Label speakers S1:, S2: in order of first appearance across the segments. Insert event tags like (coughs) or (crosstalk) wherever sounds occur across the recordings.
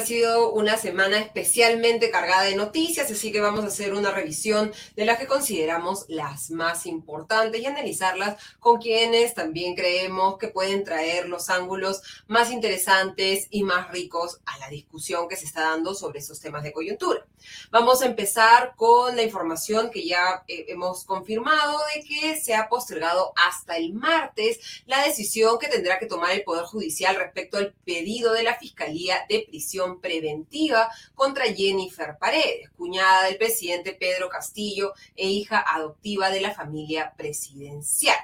S1: Ha sido una semana especialmente cargada de noticias, así que vamos a hacer una revisión de las que consideramos las más importantes y analizarlas con quienes también creemos que pueden traer los ángulos más interesantes y más ricos a la discusión que se está dando sobre esos temas de coyuntura. Vamos a empezar con la información que ya eh, hemos confirmado de que se ha postergado hasta el martes la decisión que tendrá que tomar el Poder Judicial respecto al pedido de la Fiscalía de prisión preventiva contra Jennifer Paredes, cuñada del presidente Pedro Castillo e hija adoptiva de la familia presidencial.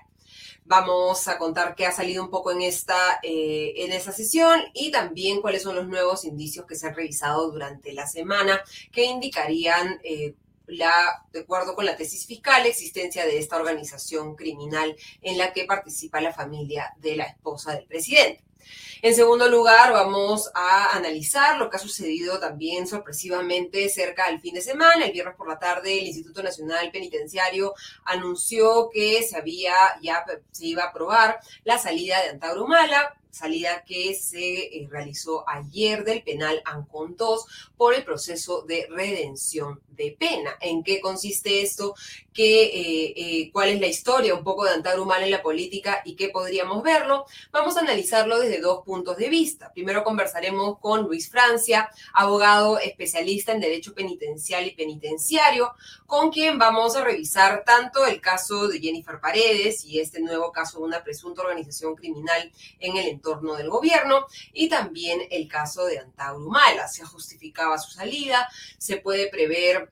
S1: Vamos a contar qué ha salido un poco en esta, eh, en esta sesión y también cuáles son los nuevos indicios que se han revisado durante la semana que indicarían eh, de acuerdo con la tesis fiscal, la existencia de esta organización criminal en la que participa la familia de la esposa del presidente. En segundo lugar, vamos a analizar lo que ha sucedido también sorpresivamente cerca del fin de semana. El viernes por la tarde, el Instituto Nacional Penitenciario anunció que se había ya se iba a aprobar la salida de Antauro salida que se eh, realizó ayer del penal Ancon 2 por el proceso de redención de pena. ¿En qué consiste esto? ¿Qué, eh, eh, ¿Cuál es la historia un poco de Antauro Humala en la política y qué podríamos verlo? Vamos a analizarlo desde dos puntos de vista. Primero conversaremos con Luis Francia, abogado especialista en Derecho Penitencial y Penitenciario, con quien vamos a revisar tanto el caso de Jennifer Paredes y este nuevo caso de una presunta organización criminal en el entorno del gobierno y también el caso de Antauro Humala. Se justificaba su salida, se puede prever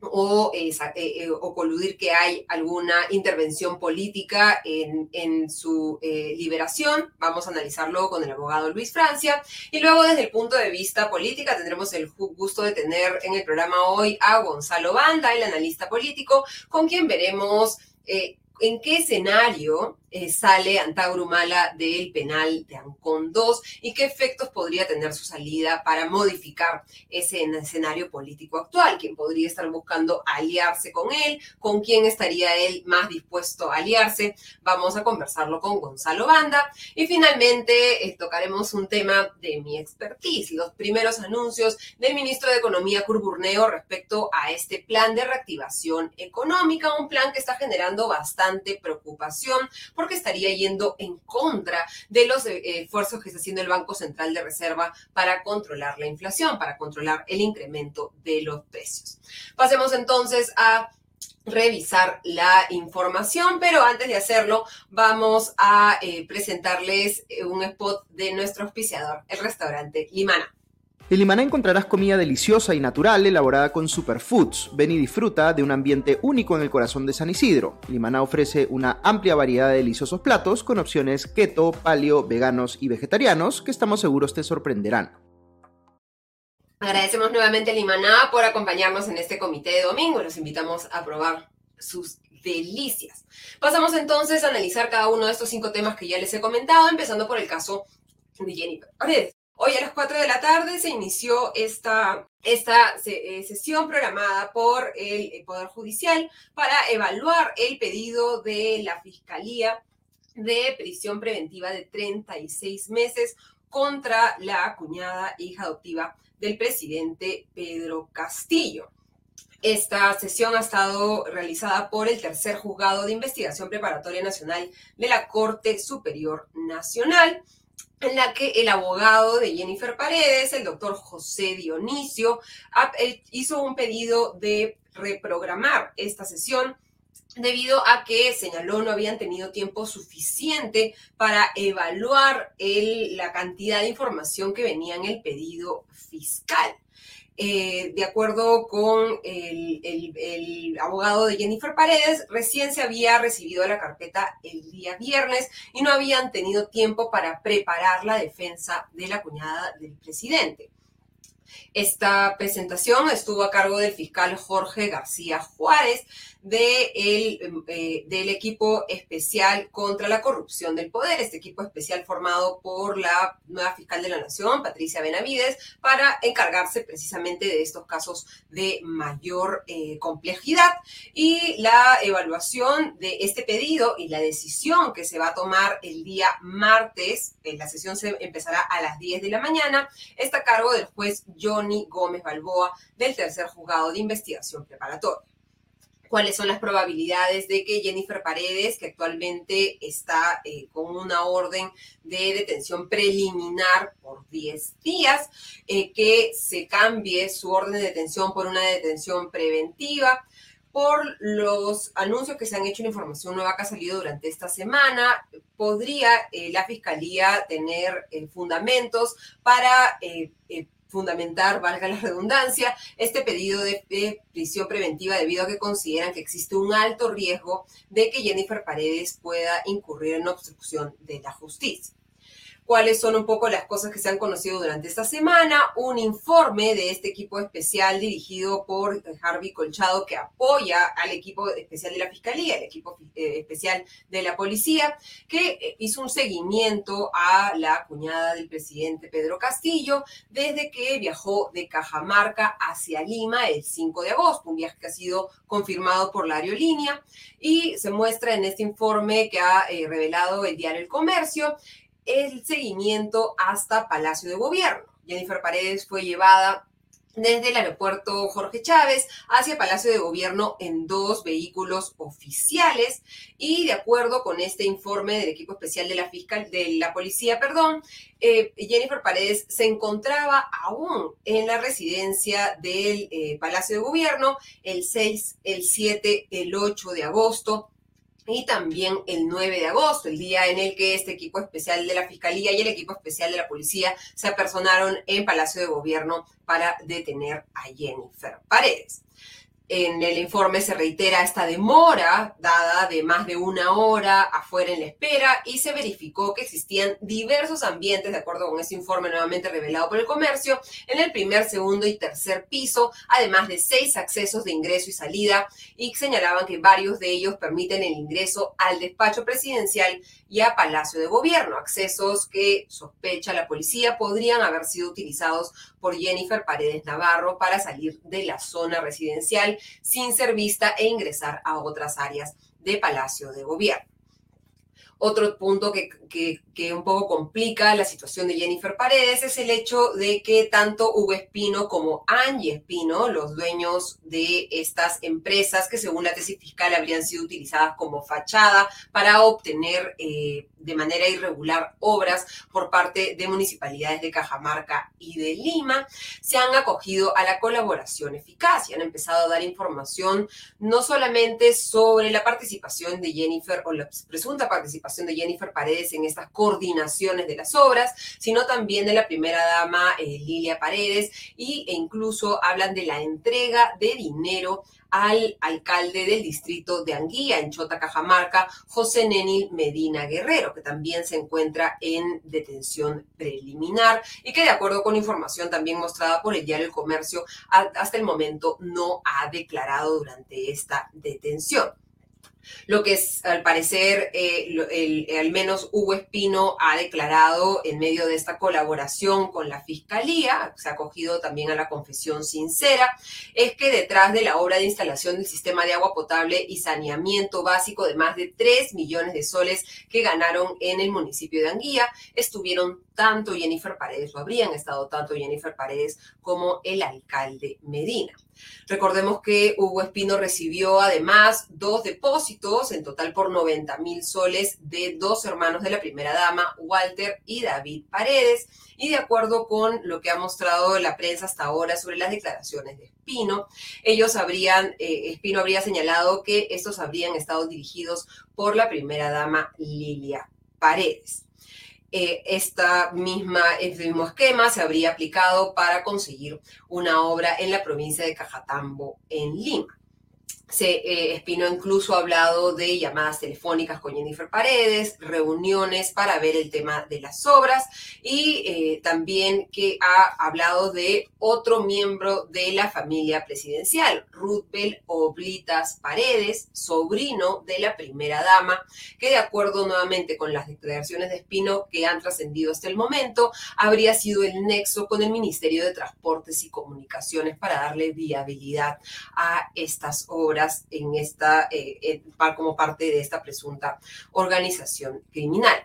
S1: o, eh, eh, o, coludir que hay alguna intervención política en, su eh, liberación. Vamos a analizarlo con el abogado Luis Francia. Y luego desde el punto de vista política tendremos el gusto de tener en el programa hoy a Gonzalo Banda, el analista político, con quien veremos en qué escenario eh, sale Antauro Humala del penal de Ancón 2 y qué efectos podría tener su salida para modificar ese escenario político actual, quién podría estar buscando aliarse con él, con quién estaría él más dispuesto a aliarse. Vamos a conversarlo con Gonzalo Banda. Y finalmente eh, tocaremos un tema de mi expertise, los primeros anuncios del ministro de Economía Curburneo respecto a este plan de reactivación económica, un plan que está generando bastante preocupación porque estaría yendo en contra de los eh, esfuerzos que está haciendo el Banco Central de Reserva para controlar la inflación, para controlar el incremento de los precios. Pasemos entonces a revisar la información, pero antes de hacerlo vamos a eh, presentarles eh, un spot de nuestro auspiciador, el restaurante Limana.
S2: En Limaná encontrarás comida deliciosa y natural elaborada con superfoods. Ven y disfruta de un ambiente único en el corazón de San Isidro. Limaná ofrece una amplia variedad de deliciosos platos con opciones keto, paleo, veganos y vegetarianos que estamos seguros te sorprenderán.
S1: Agradecemos nuevamente a Limaná por acompañarnos en este comité de domingo. Los invitamos a probar sus delicias. Pasamos entonces a analizar cada uno de estos cinco temas que ya les he comentado, empezando por el caso de Jennifer Hoy a las 4 de la tarde se inició esta, esta eh, sesión programada por el Poder Judicial para evaluar el pedido de la Fiscalía de prisión preventiva de 36 meses contra la cuñada e hija adoptiva del presidente Pedro Castillo. Esta sesión ha estado realizada por el tercer juzgado de investigación preparatoria nacional de la Corte Superior Nacional en la que el abogado de Jennifer Paredes, el doctor José Dionisio, hizo un pedido de reprogramar esta sesión debido a que señaló no habían tenido tiempo suficiente para evaluar la cantidad de información que venía en el pedido fiscal. Eh, de acuerdo con el, abogado de Jennifer Paredes, recién se había recibido la carpeta el día viernes y no habían tenido tiempo para preparar la defensa de la cuñada del presidente. Esta presentación estuvo a cargo del fiscal Jorge García Juárez eh, del equipo especial contra la corrupción del poder, este equipo especial formado por la nueva fiscal de la Nación, Patricia Benavides, para encargarse precisamente de estos casos de mayor eh, complejidad. Y la evaluación de este pedido y la decisión que se va a tomar el día martes, en la sesión se empezará a las 10 de la mañana, está a cargo del juez Johnny Gómez Balboa del tercer juzgado de investigación preparatoria cuáles son las probabilidades de que Jennifer Paredes, que actualmente está eh, con una orden de detención preliminar por 10 días, eh, que se cambie su orden de detención por una detención preventiva. Por los anuncios que se han hecho en información nueva que ha salido durante esta semana, podría eh, la Fiscalía tener fundamentos para fundamentar, valga la redundancia, este pedido de, prisión preventiva debido a que consideran que existe un alto riesgo de que Jennifer Paredes pueda incurrir en obstrucción de la justicia cuáles son un poco las cosas que se han conocido durante esta semana, un informe de este equipo especial dirigido por Harvey Colchado que apoya al equipo especial de la Fiscalía, el equipo eh, especial de la Policía, que eh, hizo un seguimiento a la cuñada del presidente Pedro Castillo desde que viajó de Cajamarca hacia Lima el 5 de agosto, un viaje que ha sido confirmado por la aerolínea. Y se muestra en este informe que ha eh, revelado el diario El Comercio el seguimiento hasta Palacio de Gobierno. Jennifer Paredes fue llevada desde el aeropuerto Jorge Chávez hacia Palacio de Gobierno en dos vehículos oficiales y de acuerdo con este informe del equipo especial de la fiscal de la policía, perdón, eh, Jennifer Paredes se encontraba aún en la residencia del eh, Palacio de Gobierno el 6, el 7, el 8 de agosto y también el 9 de agosto, el día en el que este equipo especial de la Fiscalía y el equipo especial de la Policía se apersonaron en Palacio de Gobierno para detener a Jennifer Paredes. En el informe se reitera esta demora dada de más de una hora afuera en la espera y se verificó que existían diversos ambientes, de acuerdo con ese informe nuevamente revelado por el comercio, en el primer, segundo y tercer piso, además de seis accesos de ingreso y salida y señalaban que varios de ellos permiten el ingreso al despacho presidencial y a Palacio de Gobierno, accesos que sospecha la policía podrían haber sido utilizados por Jennifer Paredes Navarro para salir de la zona residencial sin ser vista e ingresar a otras áreas de Palacio de Gobierno. Otro punto que, un poco complica la situación de Jennifer Paredes es el hecho de que tanto Hugo Espino como Angie Espino, los dueños de estas empresas que según la tesis fiscal habrían sido utilizadas como fachada para obtener eh, de manera irregular obras por parte de municipalidades de Cajamarca y de Lima, se han acogido a la colaboración eficaz y han empezado a dar información no solamente sobre la participación de Jennifer o la presunta participación de Jennifer Paredes en estas coordinaciones de las obras, sino también de la primera dama eh, Lilia Paredes y, e incluso hablan de la entrega de dinero al alcalde del distrito de Anguía, en Chota, Cajamarca, José Nenil Medina Guerrero, que también se encuentra en detención preliminar y que de acuerdo con información también mostrada por el diario El Comercio, hasta el momento no ha declarado durante esta detención. Lo que es, al parecer, eh, al menos Hugo Espino ha declarado en medio de esta colaboración con la Fiscalía, se ha acogido también a la confesión sincera, es que detrás de la obra de instalación del sistema de agua potable y saneamiento básico de más de 3 millones de soles que ganaron en el municipio de Anguía, estuvieron tanto Jennifer Paredes, o habrían estado tanto Jennifer Paredes como el alcalde Medina. Recordemos que Hugo Espino recibió además dos depósitos, en total por 90 mil soles, de dos hermanos de la primera dama, Walter y David Paredes. Y de acuerdo con lo que ha mostrado la prensa hasta ahora sobre las declaraciones de Espino, ellos habrían, eh, Espino habría señalado que estos habrían estado dirigidos por la primera dama Lilia Paredes. Eh, esta misma, este mismo esquema se habría aplicado para conseguir una obra en la provincia de Cajatambo, en Lima. Se, eh, Espino incluso ha hablado de llamadas telefónicas con Jennifer Paredes, reuniones para ver el tema de las obras y eh, también que ha hablado de otro miembro de la familia presidencial, Ruthbel Oblitas Paredes, sobrino de la primera dama, que de acuerdo nuevamente con las declaraciones de Espino que han trascendido hasta el momento, habría sido el nexo con el Ministerio de Transportes y Comunicaciones para darle viabilidad a estas obras en esta, eh, como parte de esta presunta organización criminal.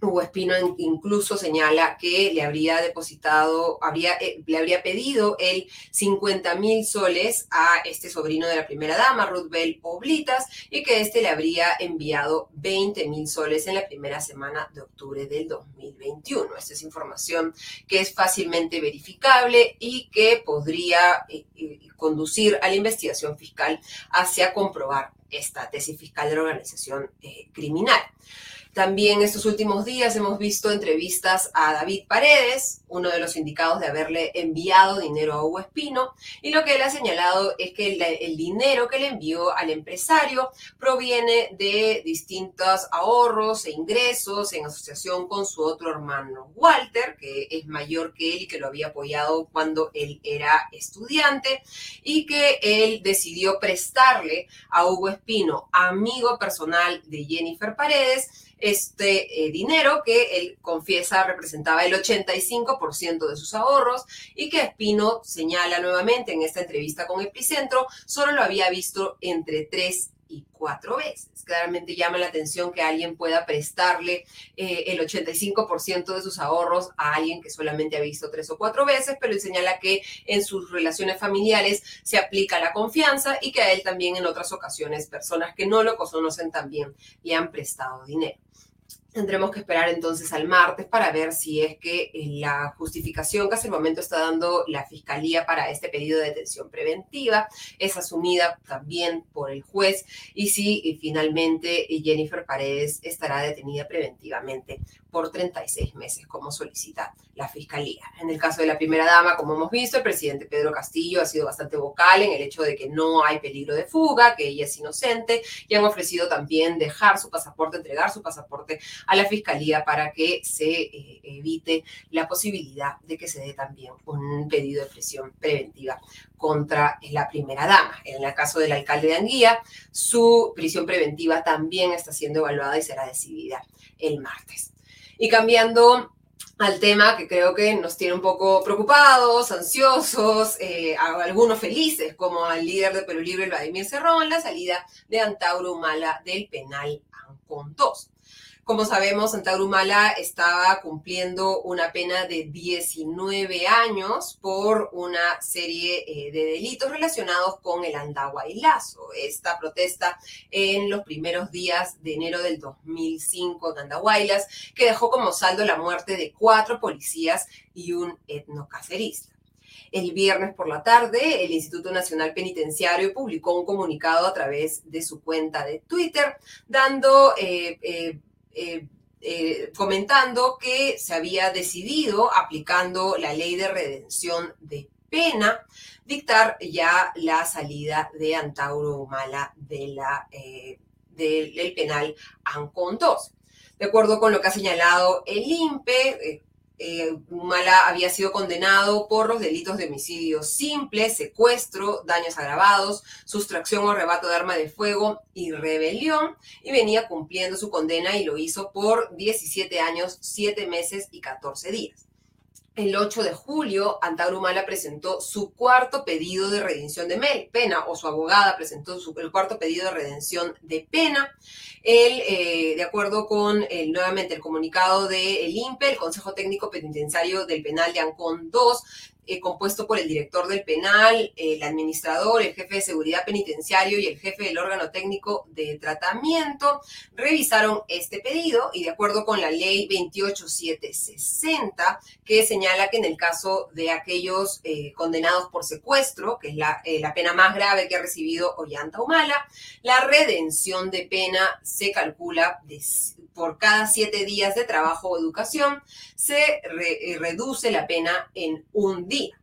S1: Hugo Espino incluso señala que le habría depositado, habría, eh, le habría pedido el 50 mil soles a este sobrino de la primera dama, Ruth Bell Oblitas, y que este le habría enviado 20 mil soles en la primera semana de octubre del 2021. Esta es información que es fácilmente verificable y que podría eh, eh, conducir a la investigación fiscal hacia comprobar esta tesis fiscal de la organización criminal. También estos últimos días hemos visto entrevistas a David Paredes, uno de los indicados de haberle enviado dinero a Hugo Espino, y lo que él ha señalado es que el, dinero que le envió al empresario proviene de distintos ahorros e ingresos en asociación con su otro hermano Walter, que es mayor que él y que lo había apoyado cuando él era estudiante, y que él decidió prestarle a Hugo Espino, amigo personal de Jennifer Paredes, este eh, dinero que él confiesa representaba el 85% de sus ahorros y que Espino señala nuevamente en esta entrevista con Epicentro, solo lo había visto entre tres y cuatro veces. Claramente llama la atención que alguien pueda prestarle eh, el 85% de sus ahorros a alguien que solamente ha visto tres o cuatro veces, pero él señala que en sus relaciones familiares se aplica la confianza y que a él también en otras ocasiones personas que no lo conocen también le han prestado dinero. Tendremos que esperar entonces al martes para ver si es que eh, la justificación que hasta el momento está dando la Fiscalía para este pedido de detención preventiva es asumida también por el juez y si eh, finalmente eh, Jennifer Paredes estará detenida preventivamente por 36 meses, como solicita la Fiscalía. En el caso de la primera dama, como hemos visto, el presidente Pedro Castillo ha sido bastante vocal en el hecho de que no hay peligro de fuga, que ella es inocente, y han ofrecido también dejar su pasaporte, entregar su pasaporte a la Fiscalía para que se eh, evite la posibilidad de que se dé también un pedido de prisión preventiva contra la primera dama. En el caso del alcalde de Anguía, su prisión preventiva también está siendo evaluada y será decidida el martes. Y cambiando al tema que creo que nos tiene un poco preocupados, ansiosos, eh, algunos felices, como al líder de Perú Libre, Vladimir Cerrón, la salida de Antauro Humala del penal Ancon 2. Como sabemos, Santa Humala estaba cumpliendo una pena de 19 años por una serie eh, de delitos relacionados con el Andahuaylazo. Esta protesta en los primeros días de enero del 2005 en Andahuaylas, que dejó como saldo la muerte de cuatro policías y un etnocacerista. El viernes por la tarde, el Instituto Nacional Penitenciario publicó un comunicado a través de su cuenta de Twitter, dando eh, eh, eh, eh, comentando que se había decidido, aplicando la ley de redención de pena, dictar ya la salida de Antauro Humala de la, eh, del penal Ancon 2. De acuerdo con lo que ha señalado el INPE, eh, había sido condenado por los delitos de homicidio simple, secuestro, daños agravados, sustracción o arrebato de arma de fuego y rebelión, y venía cumpliendo su condena y lo hizo por 17 años, 7 meses y 14 días. El 8 de julio, Antauro Humala presentó su cuarto pedido de redención de pena, o su abogada presentó su, el cuarto pedido de redención de pena. Él, eh, de acuerdo con nuevamente el comunicado del INPE, el Consejo Técnico Penitenciario del Penal de Ancón 2, eh, compuesto por el director del penal, el administrador, el jefe de seguridad penitenciario y el jefe del órgano técnico de tratamiento, revisaron este pedido y de acuerdo con la ley 28760, que señala que en el caso de aquellos eh, condenados por secuestro, que es la, eh, la, pena más grave que ha recibido Ollanta Humala, la redención de pena se calcula de por cada siete días de trabajo o educación, se eh, reduce la pena en un día.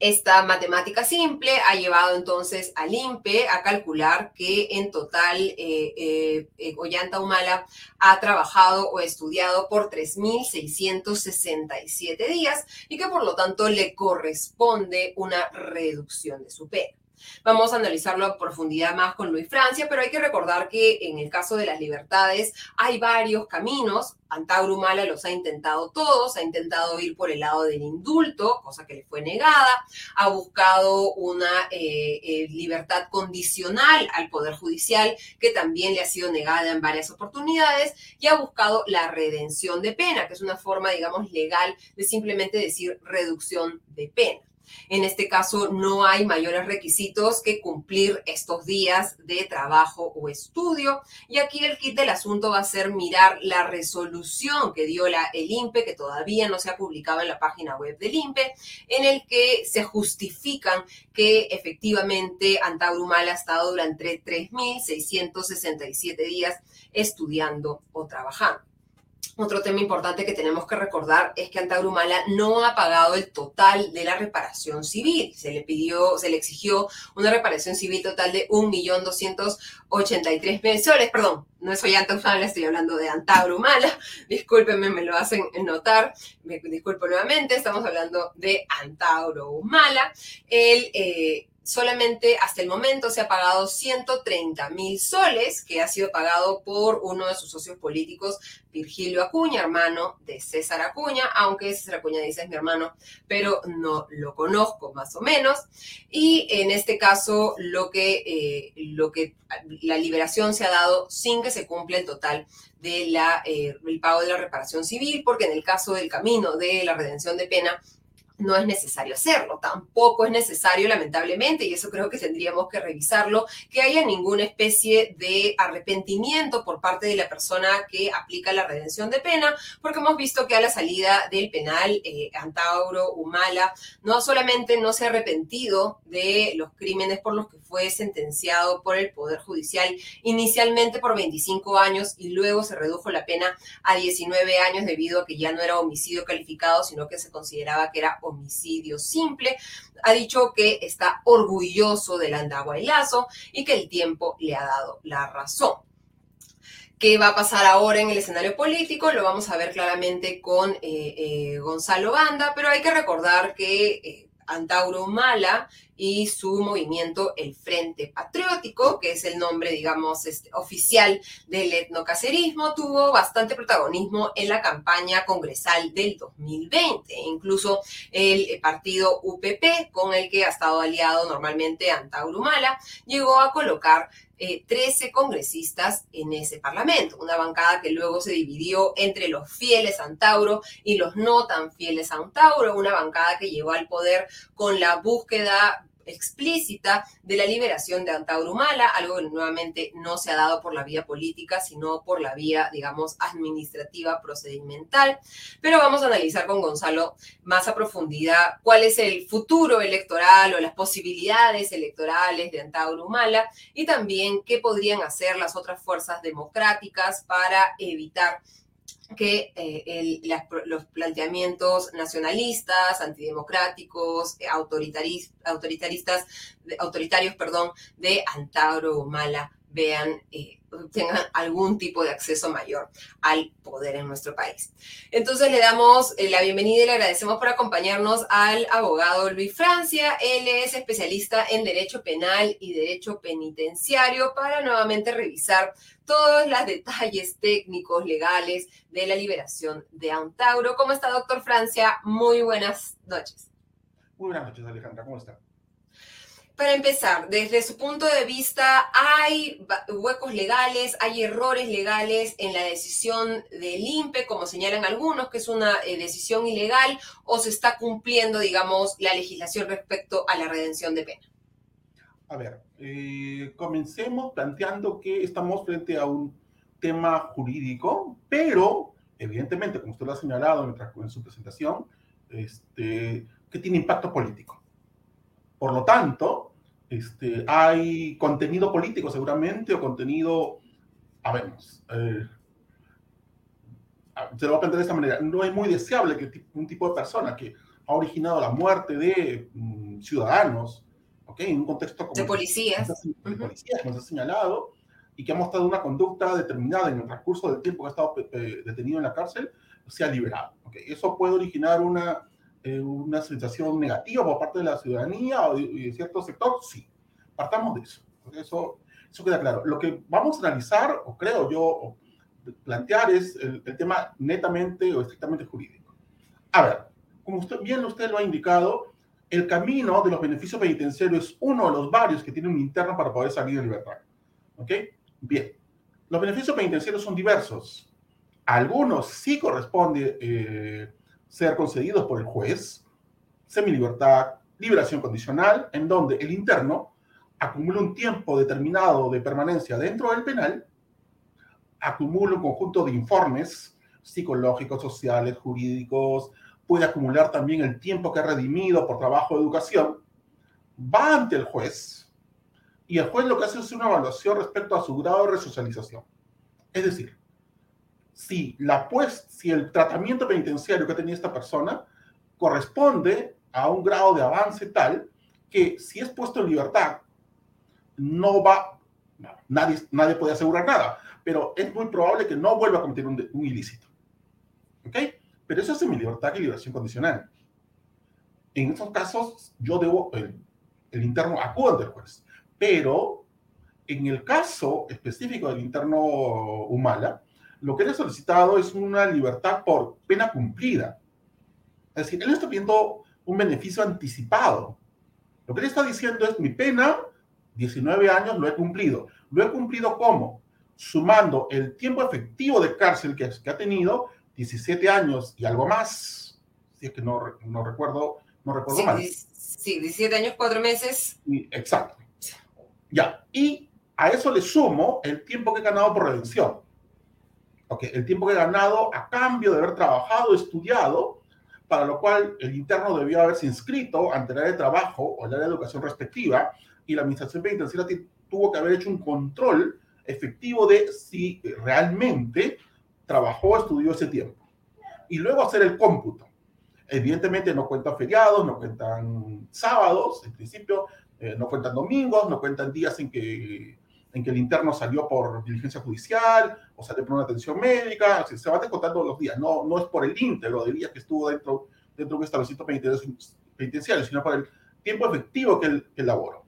S1: Esta matemática simple ha llevado entonces al INPE a calcular que en total eh, eh, eh, Ollanta Humala ha trabajado o estudiado por 3.667 días y que por lo tanto le corresponde una reducción de su pena. Vamos a analizarlo a profundidad más con Luis Francia, pero hay que recordar que en el caso de las libertades hay varios caminos. Antauro Humala los ha intentado todos, ha intentado ir por el lado del indulto, cosa que le fue negada, ha buscado una eh, eh, libertad condicional al Poder Judicial, que también le ha sido negada en varias oportunidades, y ha buscado la redención de pena, que es una forma, digamos, legal de simplemente decir reducción de pena. En este caso, no hay mayores requisitos que cumplir estos días de trabajo o estudio. Y aquí el kit del asunto va a ser mirar la resolución que dio la, el INPE, que todavía no se ha publicado en la página web del INPE, en el que se justifican que efectivamente Antaurumala ha estado durante 3.667 días estudiando o trabajando. Otro tema importante que tenemos que recordar es que Antagrumala no ha pagado el total de la reparación civil. Se le pidió, se le exigió una reparación civil total de 1.283.000 soles. Perdón, no soy Antagrumala, estoy hablando de Antagrumala. (laughs) Discúlpenme, me lo hacen notar. Me disculpo nuevamente, estamos hablando de Antagrumala. El eh, solamente hasta el momento se ha pagado 130 mil soles, que ha sido pagado por uno de sus socios políticos, Virgilio Acuña, hermano de César Acuña, aunque César Acuña dice es mi hermano, pero no lo conozco más o menos. Y en este caso, lo que, eh, lo que la liberación se ha dado sin que se cumpla el total del eh, pago de la reparación civil, porque en el caso del camino de la redención de pena, no es necesario hacerlo. Tampoco es necesario, lamentablemente, y eso creo que tendríamos que revisarlo, que haya ninguna especie de arrepentimiento por parte de la persona que aplica la redención de pena, porque hemos visto que a la salida del penal, eh, Antauro, Humala, no solamente no se ha arrepentido de los crímenes por los que fue sentenciado por el Poder Judicial, inicialmente por 25 años y luego se redujo la pena a 19 años debido a que ya no era homicidio calificado, sino que se consideraba que era homicidio simple. Ha dicho que está orgulloso del Lazo y que el tiempo le ha dado la razón. ¿Qué va a pasar ahora en el escenario político? Lo vamos a ver claramente con eh, eh, Gonzalo Banda, pero hay que recordar que eh, Antauro Mala y su movimiento El Frente Patriótico, que es el nombre, digamos, este, oficial del etnocacerismo, tuvo bastante protagonismo en la campaña congresal del 2020. Incluso el partido UPP, con el que ha estado aliado normalmente Antauro Mala, llegó a colocar 13 eh, congresistas en ese parlamento, una bancada que luego se dividió entre los fieles a Antauro y los no tan fieles a Antauro, una bancada que llegó al poder con la búsqueda explícita de la liberación de Antaurumala, algo que nuevamente no se ha dado por la vía política, sino por la vía, digamos, administrativa procedimental. Pero vamos a analizar con Gonzalo más a profundidad cuál es el futuro electoral o las posibilidades electorales de Antaurumala y también qué podrían hacer las otras fuerzas democráticas para evitar que eh, los planteamientos nacionalistas, antidemocráticos, eh, autoritaristas, autoritarios, perdón, de Antauro Humala vean, eh, tengan algún tipo de acceso mayor al poder en nuestro país. Entonces le damos eh, la bienvenida y le agradecemos por acompañarnos al abogado Luis Francia. Él es especialista en Derecho Penal y Derecho Penitenciario para nuevamente revisar todos los detalles técnicos, legales de la liberación de Antauro. ¿Cómo está, doctor Francia? Muy buenas noches.
S3: Muy buenas noches, Alejandra. ¿Cómo está?
S1: Para empezar, desde su punto de vista, ¿hay huecos legales, hay errores legales en la decisión del INPE, como señalan algunos, que es una eh, decisión ilegal, o se está cumpliendo, digamos, la legislación respecto a la redención de pena?
S3: A ver, eh, comencemos planteando que estamos frente a un tema jurídico, pero evidentemente, como usted lo ha señalado en, su presentación, este, que tiene impacto político. Por lo tanto, este, hay contenido político seguramente o contenido, a ver, eh, se lo voy a plantear de esta manera, no es muy deseable que un tipo de persona que ha originado la muerte de mm, ciudadanos, ¿ok? En un contexto como...
S1: De policías.
S3: De policías, como se ha señalado, y que ha mostrado una conducta determinada en el transcurso del tiempo que ha estado detenido en la cárcel, se ha liberado. ¿okay? Eso puede originar una, eh, una sensación negativa por parte de la ciudadanía o de, cierto sector, sí. Partamos de eso. Eso, eso queda claro. Lo que vamos a analizar, o creo yo, plantear es el, el tema netamente o estrictamente jurídico. A ver, como usted, bien usted lo ha indicado, el camino de los beneficios penitenciarios es uno de los varios que tiene un interno para poder salir en libertad. ¿Ok? Bien, los beneficios penitenciarios son diversos. algunos sí corresponde eh, ser concedidos por el juez, semilibertad, liberación condicional, en donde el interno acumula un tiempo determinado de permanencia dentro del penal, acumula un conjunto de informes psicológicos, sociales, jurídicos, puede acumular también el tiempo que ha redimido por trabajo de educación, va ante el juez, y el juez lo que hace es una evaluación respecto a su grado de resocialización. Es decir, si, la pues, si el tratamiento penitenciario que tenía esta persona corresponde a un grado de avance tal que si es puesto en libertad, no va, nadie, nadie puede asegurar nada, pero es muy probable que no vuelva a cometer un, un ilícito. ¿Ok? Pero eso es mi libertad y liberación condicional. En estos casos, yo debo, el, el interno acude ante juez. Pero en el caso específico del interno Humala, lo que él ha solicitado es una libertad por pena cumplida. Es decir, él está pidiendo un beneficio anticipado. Lo que él está diciendo es, mi pena, 19 años, lo he cumplido. ¿Lo he cumplido cómo? Sumando el tiempo efectivo de cárcel que, que ha tenido, 17 años y algo más, si es que no, no recuerdo, no recuerdo
S1: sí,
S3: mal.
S1: Sí, 17 años, 4 meses.
S3: Exacto. Ya, y a eso le sumo el tiempo que he ganado por redención. Ok, el tiempo que he ganado a cambio de haber trabajado, estudiado, para lo cual el interno debió haberse inscrito ante el área de trabajo o el área de educación respectiva y la administración penitenciaria tuvo que haber hecho un control efectivo de si realmente trabajó, estudió ese tiempo. Y luego hacer el cómputo. Evidentemente no cuentan feriados, no cuentan sábados, en principio eh, no cuentan domingos, no cuentan días en que, en que el interno salió por diligencia judicial o salió por una atención médica, se va descontando los días, no, no es por el íntegro de días que estuvo dentro, dentro de un establecimiento penitenciario, sino por el tiempo efectivo que él elaboró.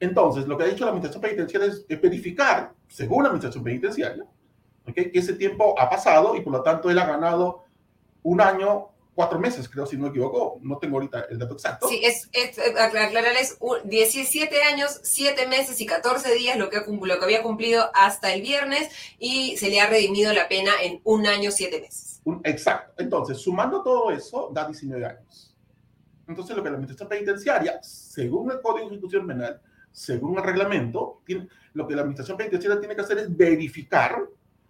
S3: Entonces, lo que ha dicho la Administración Penitenciaria es, verificar, según la Administración Penitenciaria, que ese tiempo ha pasado y por lo tanto él ha ganado un año cuatro meses, creo, si no me equivoco. No tengo ahorita el dato exacto.
S1: Sí, es, es aclararles 17 años, 7 meses y 14 días lo que, lo que había cumplido hasta el viernes y se le ha redimido la pena en un año, 7 meses.
S3: exacto. Entonces, sumando todo eso, da 19 años. Entonces, lo que la Administración Penitenciaria, según el Código de Ejecución Penal, según el reglamento, tiene, lo que la Administración Penitenciaria tiene que hacer es verificar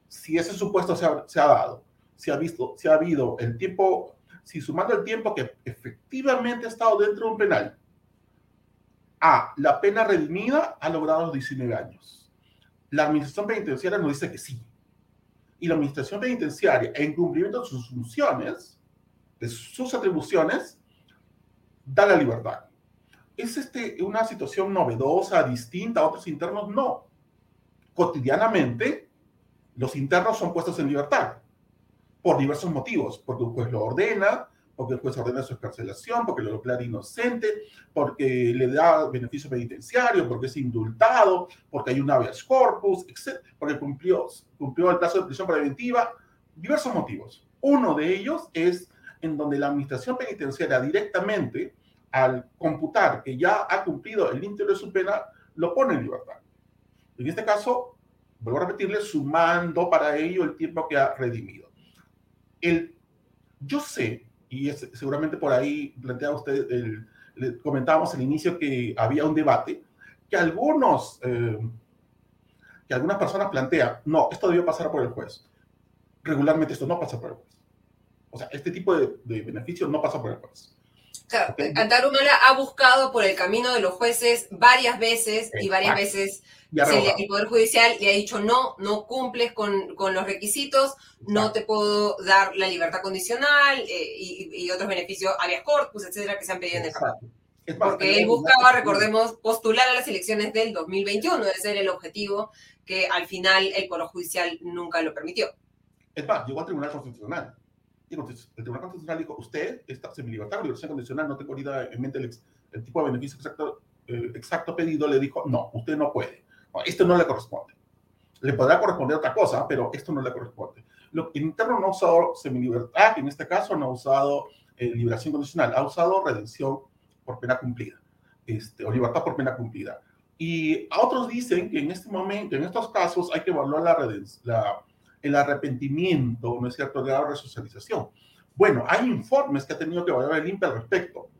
S3: si ese supuesto se ha, se ha dado, si ha, visto, si ha habido el tiempo si sumando el tiempo que efectivamente ha estado dentro de un penal, A, la pena redimida ha logrado los 19 años. La administración penitenciaria nos dice que sí. Y la administración penitenciaria, en cumplimiento de sus funciones, de sus atribuciones, da la libertad. ¿Es este una situación novedosa, distinta a otros internos? No. Cotidianamente, los internos son puestos en libertad por diversos motivos, porque el juez lo ordena, porque el juez ordena su escarcelación, porque lo declara inocente, porque le da beneficio penitenciario, porque es indultado, porque hay un habeas corpus, etc., porque cumplió, cumplió el plazo de prisión preventiva, diversos motivos. Uno de ellos es en donde la administración penitenciaria directamente, al computar que ya ha cumplido el íntegro de su pena, lo pone en libertad. En este caso, vuelvo a repetirle, sumando para ello el tiempo que ha redimido el, yo sé, y seguramente por ahí planteaba usted, el, le comentábamos al inicio que había un debate, que algunos, eh, que algunas personas plantean, no, esto debió pasar por el juez. Regularmente esto no pasa por el juez. O sea, este tipo de, de beneficios no pasa por el juez.
S1: Claro, Antarumala ha buscado por el camino de los jueces varias veces y varias veces el Poder Judicial le ha dicho no, no cumples con, los requisitos, no te puedo dar la libertad condicional eh, y, otros beneficios, habeas corpus, etcétera, que se han pedido en el Porque él buscaba, recordemos, postular a las elecciones del 2021, ese era el objetivo que al final el Poder Judicial nunca lo permitió.
S3: Es más, llegó al Tribunal Constitucional el Tribunal Constitucional dijo, usted está semi-libertad o libertad condicional, no tengo ahorita en mente el, tipo de beneficio exacto, eh, exacto pedido, le dijo, no, usted no puede. esto no le corresponde. Le podrá corresponder otra cosa, pero esto no le corresponde. Lo, el interno no ha usado semi-libertad, en este caso no ha usado eh, liberación condicional, ha usado redención por pena cumplida, este, o libertad por pena cumplida. Y otros dicen que en este momento, en estos casos, hay que evaluar la, la el arrepentimiento, ¿no es cierto?, el grado de resocialización. Bueno, hay informes que ha tenido que evaluar el INPE al respecto.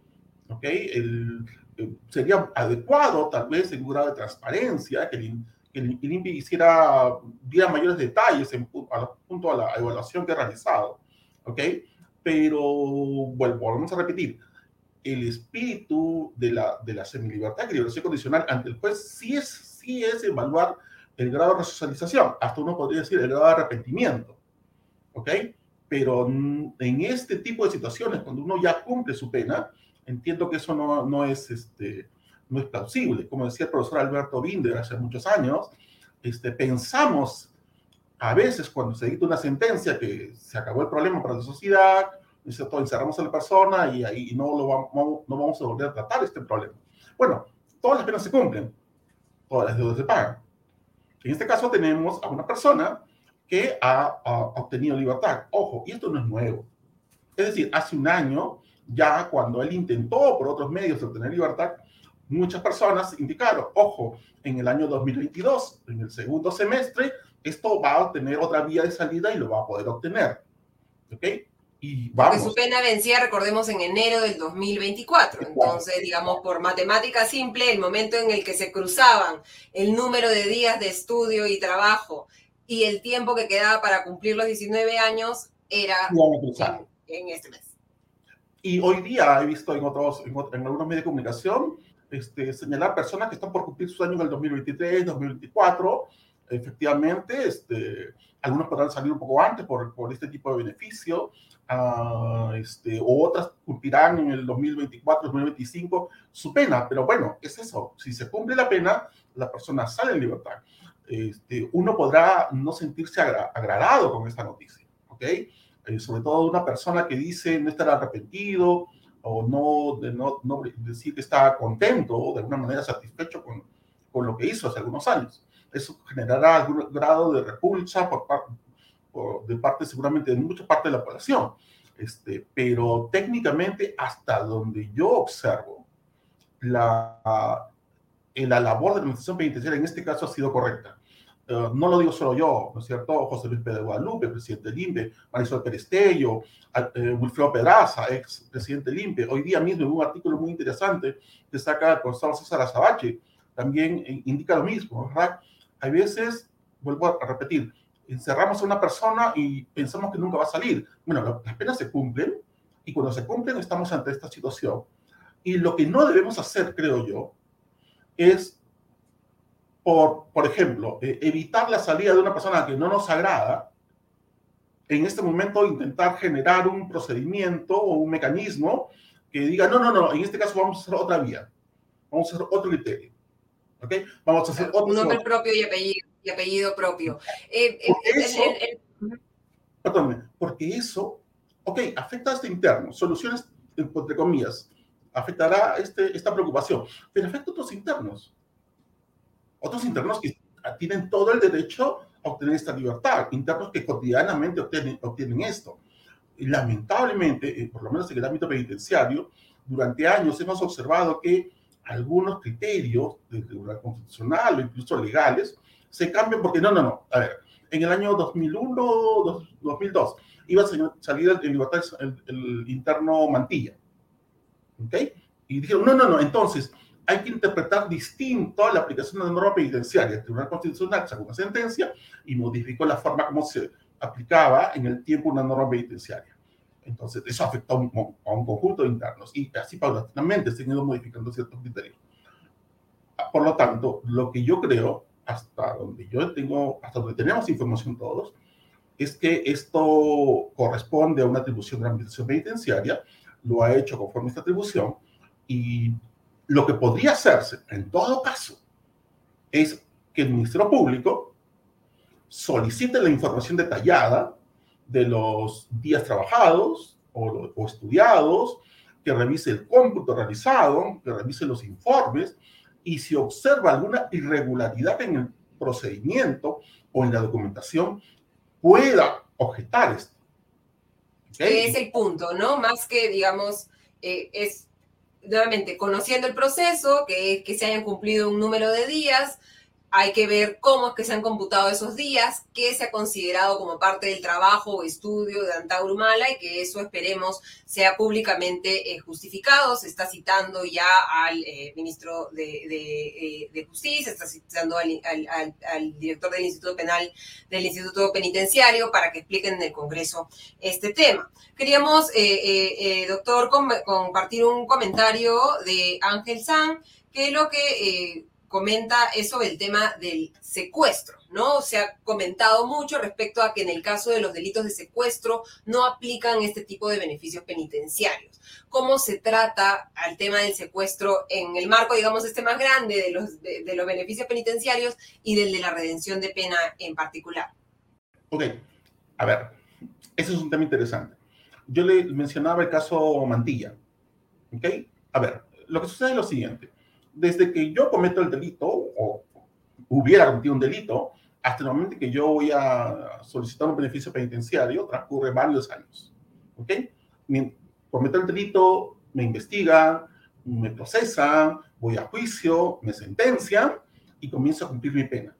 S3: ¿Ok? El, eh, sería adecuado, tal vez, en un grado de transparencia, que el, el, INPE hiciera, diera mayores detalles en punto a la evaluación que ha realizado. ¿Ok? Pero, bueno, volvemos a repetir. El espíritu de la, de la semilibertad y liberación condicional ante el juez sí es, sí es evaluar el grado de resocialización, hasta uno podría decir el grado de arrepentimiento, ¿ok? Pero en este tipo de situaciones, cuando uno ya cumple su pena, entiendo que eso no, no, es, este, no es plausible. Como decía el profesor Alberto Binder hace muchos años, este, pensamos a veces cuando se dicta una sentencia que se acabó el problema para la sociedad, encerramos a la persona y ahí no, lo vamos, no vamos a volver a tratar este problema. Bueno, todas las penas se cumplen, todas las deudas se pagan. En este caso tenemos a una persona que ha, obtenido libertad. Ojo, y esto no es nuevo. Es decir, hace un año, ya cuando él intentó por otros medios obtener libertad, muchas personas indicaron, ojo, en el año 2022, en el segundo semestre, esto va a tener otra vía de salida y lo va a poder obtener. ¿Ok?
S1: Y Porque su pena vencía, recordemos, en enero del 2024. Entonces, digamos, por matemática simple, el momento en el que se cruzaban el número de días de estudio y trabajo y el tiempo que quedaba para cumplir los 19 años era en, este mes.
S3: Y hoy día he visto en otros, en, algunos medios de comunicación, este, señalar personas que están por cumplir sus años en el 2023, 2024. Efectivamente, este, algunos podrán salir un poco antes por, por este tipo de beneficio este, o otras cumplirán en el 2024, 2025 su pena. Pero bueno, es eso. Si se cumple la pena, la persona sale en libertad. Este, uno podrá no sentirse agradado con esta noticia, ¿ok? Eh, sobre todo una persona que dice no estar arrepentido o no, de no, no decir que está contento o de alguna manera satisfecho con, con lo que hizo hace algunos años. Eso generará algún grado de repulsa por, de parte seguramente de mucha parte de la población. Este, pero técnicamente, hasta donde yo observo, la, la labor de la administración penitenciaria en este caso ha sido correcta. Eh, no lo digo solo yo, ¿no es cierto? José Luis Pedro Guadalupe, presidente del INPE, Marisol Perestello, uh, Wilfredo Pedraza, ex presidente del INPE. Hoy día mismo, en un artículo muy interesante que saca el profesor César Azabache, también indica lo mismo, ¿verdad? Hay veces, vuelvo a repetir, encerramos a una persona y pensamos que nunca va a salir. Bueno, las penas se cumplen y cuando se cumplen estamos ante esta situación. Y lo que no debemos hacer, creo yo, es, por, por ejemplo, eh, evitar la salida de una persona que no nos agrada, en este momento intentar generar un procedimiento o un mecanismo que diga, no, no, no, en este caso vamos a hacer otra vía, vamos a hacer otro criterio. ¿Ok? Vamos a hacer otro...
S1: Nombre propio y apellido y apellido propio. Eh,
S3: eh, perdón, porque eso, ok, afecta a este interno, soluciones, entre comillas, afectará este, esta preocupación, pero afecta a otros internos. Otros internos que tienen todo el derecho a obtener esta libertad, internos que cotidianamente obtienen, obtienen esto. Y lamentablemente, eh, por lo menos en el ámbito penitenciario, durante años hemos observado que algunos criterios de Tribunal Constitucional o incluso legales se cambian porque no, no, no. A ver, en el año 2001, 2002, iba a salir en libertad el, interno Mantilla. ¿Ok? Y dijeron, no, no, no, entonces hay que interpretar distinto la aplicación de la norma penitenciaria. El Tribunal Constitucional sacó una sentencia y modificó la forma como se aplicaba en el tiempo una norma penitenciaria. Entonces, eso afecta a un, a un conjunto de internos y así paulatinamente se han ido modificando ciertos criterios. Por lo tanto, lo que yo creo, hasta donde yo tengo, hasta donde tenemos información todos, es que esto corresponde a una atribución de la administración penitenciaria, lo ha hecho conforme a esta atribución, y lo que podría hacerse, en todo caso, es que el Ministerio Público solicite la información detallada de los días trabajados o, o estudiados, que revise el cómputo realizado, que revise los informes, y si observa alguna irregularidad en el procedimiento o en la documentación, pueda objetar esto.
S1: Es el punto, ¿no? Más que, digamos, eh, es nuevamente conociendo el proceso, que, que se hayan cumplido un número de días, hay que ver cómo es que se han computado esos días, qué se ha considerado como parte del trabajo o estudio de Antaurumala y que eso esperemos sea públicamente eh, justificado. Se está citando ya al eh, ministro eh, de, Justicia, se está citando al, director del Instituto Penal del Instituto Penitenciario para que expliquen en el Congreso este tema. Queríamos, doctor, com compartir un comentario de Ángel San, que lo que comenta es sobre el tema del secuestro, ¿no? Se ha comentado mucho respecto a que en el caso de los delitos de secuestro no aplican este tipo de beneficios penitenciarios. ¿Cómo se trata al tema del secuestro en el marco, digamos, este más grande de los, de los beneficios penitenciarios y del de la redención de pena en particular?
S3: Ok, a ver, ese es un tema interesante. Yo le mencionaba el caso Mantilla, ¿ok? A ver, lo que sucede es lo siguiente desde que yo cometo el delito o hubiera cometido un delito hasta el momento que yo voy a solicitar un beneficio penitenciario, transcurre varios años. ¿Ok? Cometo el delito, me investigan, me procesan, voy a juicio, me sentencian y comienzo a cumplir mi pena.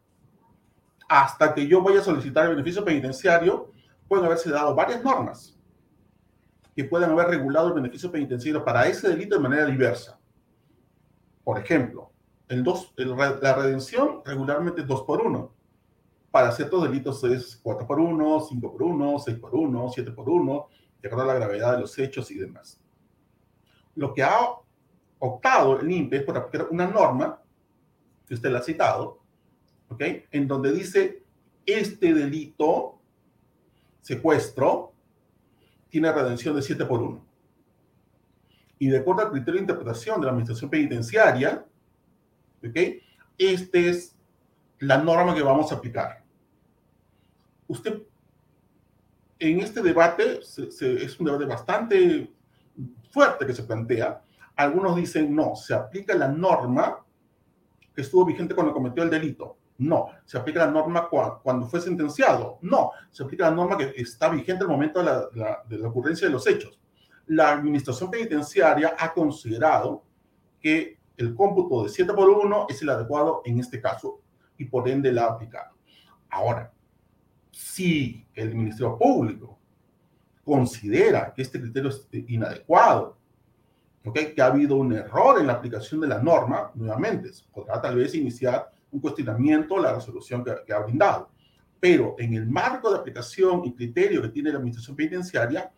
S3: Hasta que yo voy a solicitar el beneficio penitenciario, pueden haberse dado varias normas que pueden haber regulado el beneficio penitenciario para ese delito de manera diversa. Por ejemplo, el dos, el, la redención regularmente es 2 por 1. Para ciertos delitos es 4 por 1, 5 por 1, 6 por 1, 7 por 1, de acuerdo a la gravedad de los hechos y demás. Lo que ha optado el INPE es por aplicar una norma, que usted la ha citado, ¿ok? En donde dice, este delito, secuestro, tiene redención de 7 por 1 y de acuerdo al criterio de interpretación de la administración penitenciaria, ¿ok? Esta es la norma que vamos a aplicar. Usted, en este debate, se, se, es un debate bastante fuerte que se plantea. Algunos dicen, no, se aplica la norma que estuvo vigente cuando cometió el delito. No, se aplica la norma cuando fue sentenciado. No, se aplica la norma que está vigente al momento de la, la, de la ocurrencia de los hechos la administración penitenciaria ha considerado que el cómputo de 7 por 1 es el adecuado en este caso y por ende la ha aplicado. Ahora, si el Ministerio Público considera que este criterio es inadecuado, ¿okay? que ha habido un error en la aplicación de la norma, nuevamente, podrá tal vez iniciar un cuestionamiento la resolución que, que ha brindado. Pero en el marco de aplicación y criterio que tiene la Administración Penitenciaria,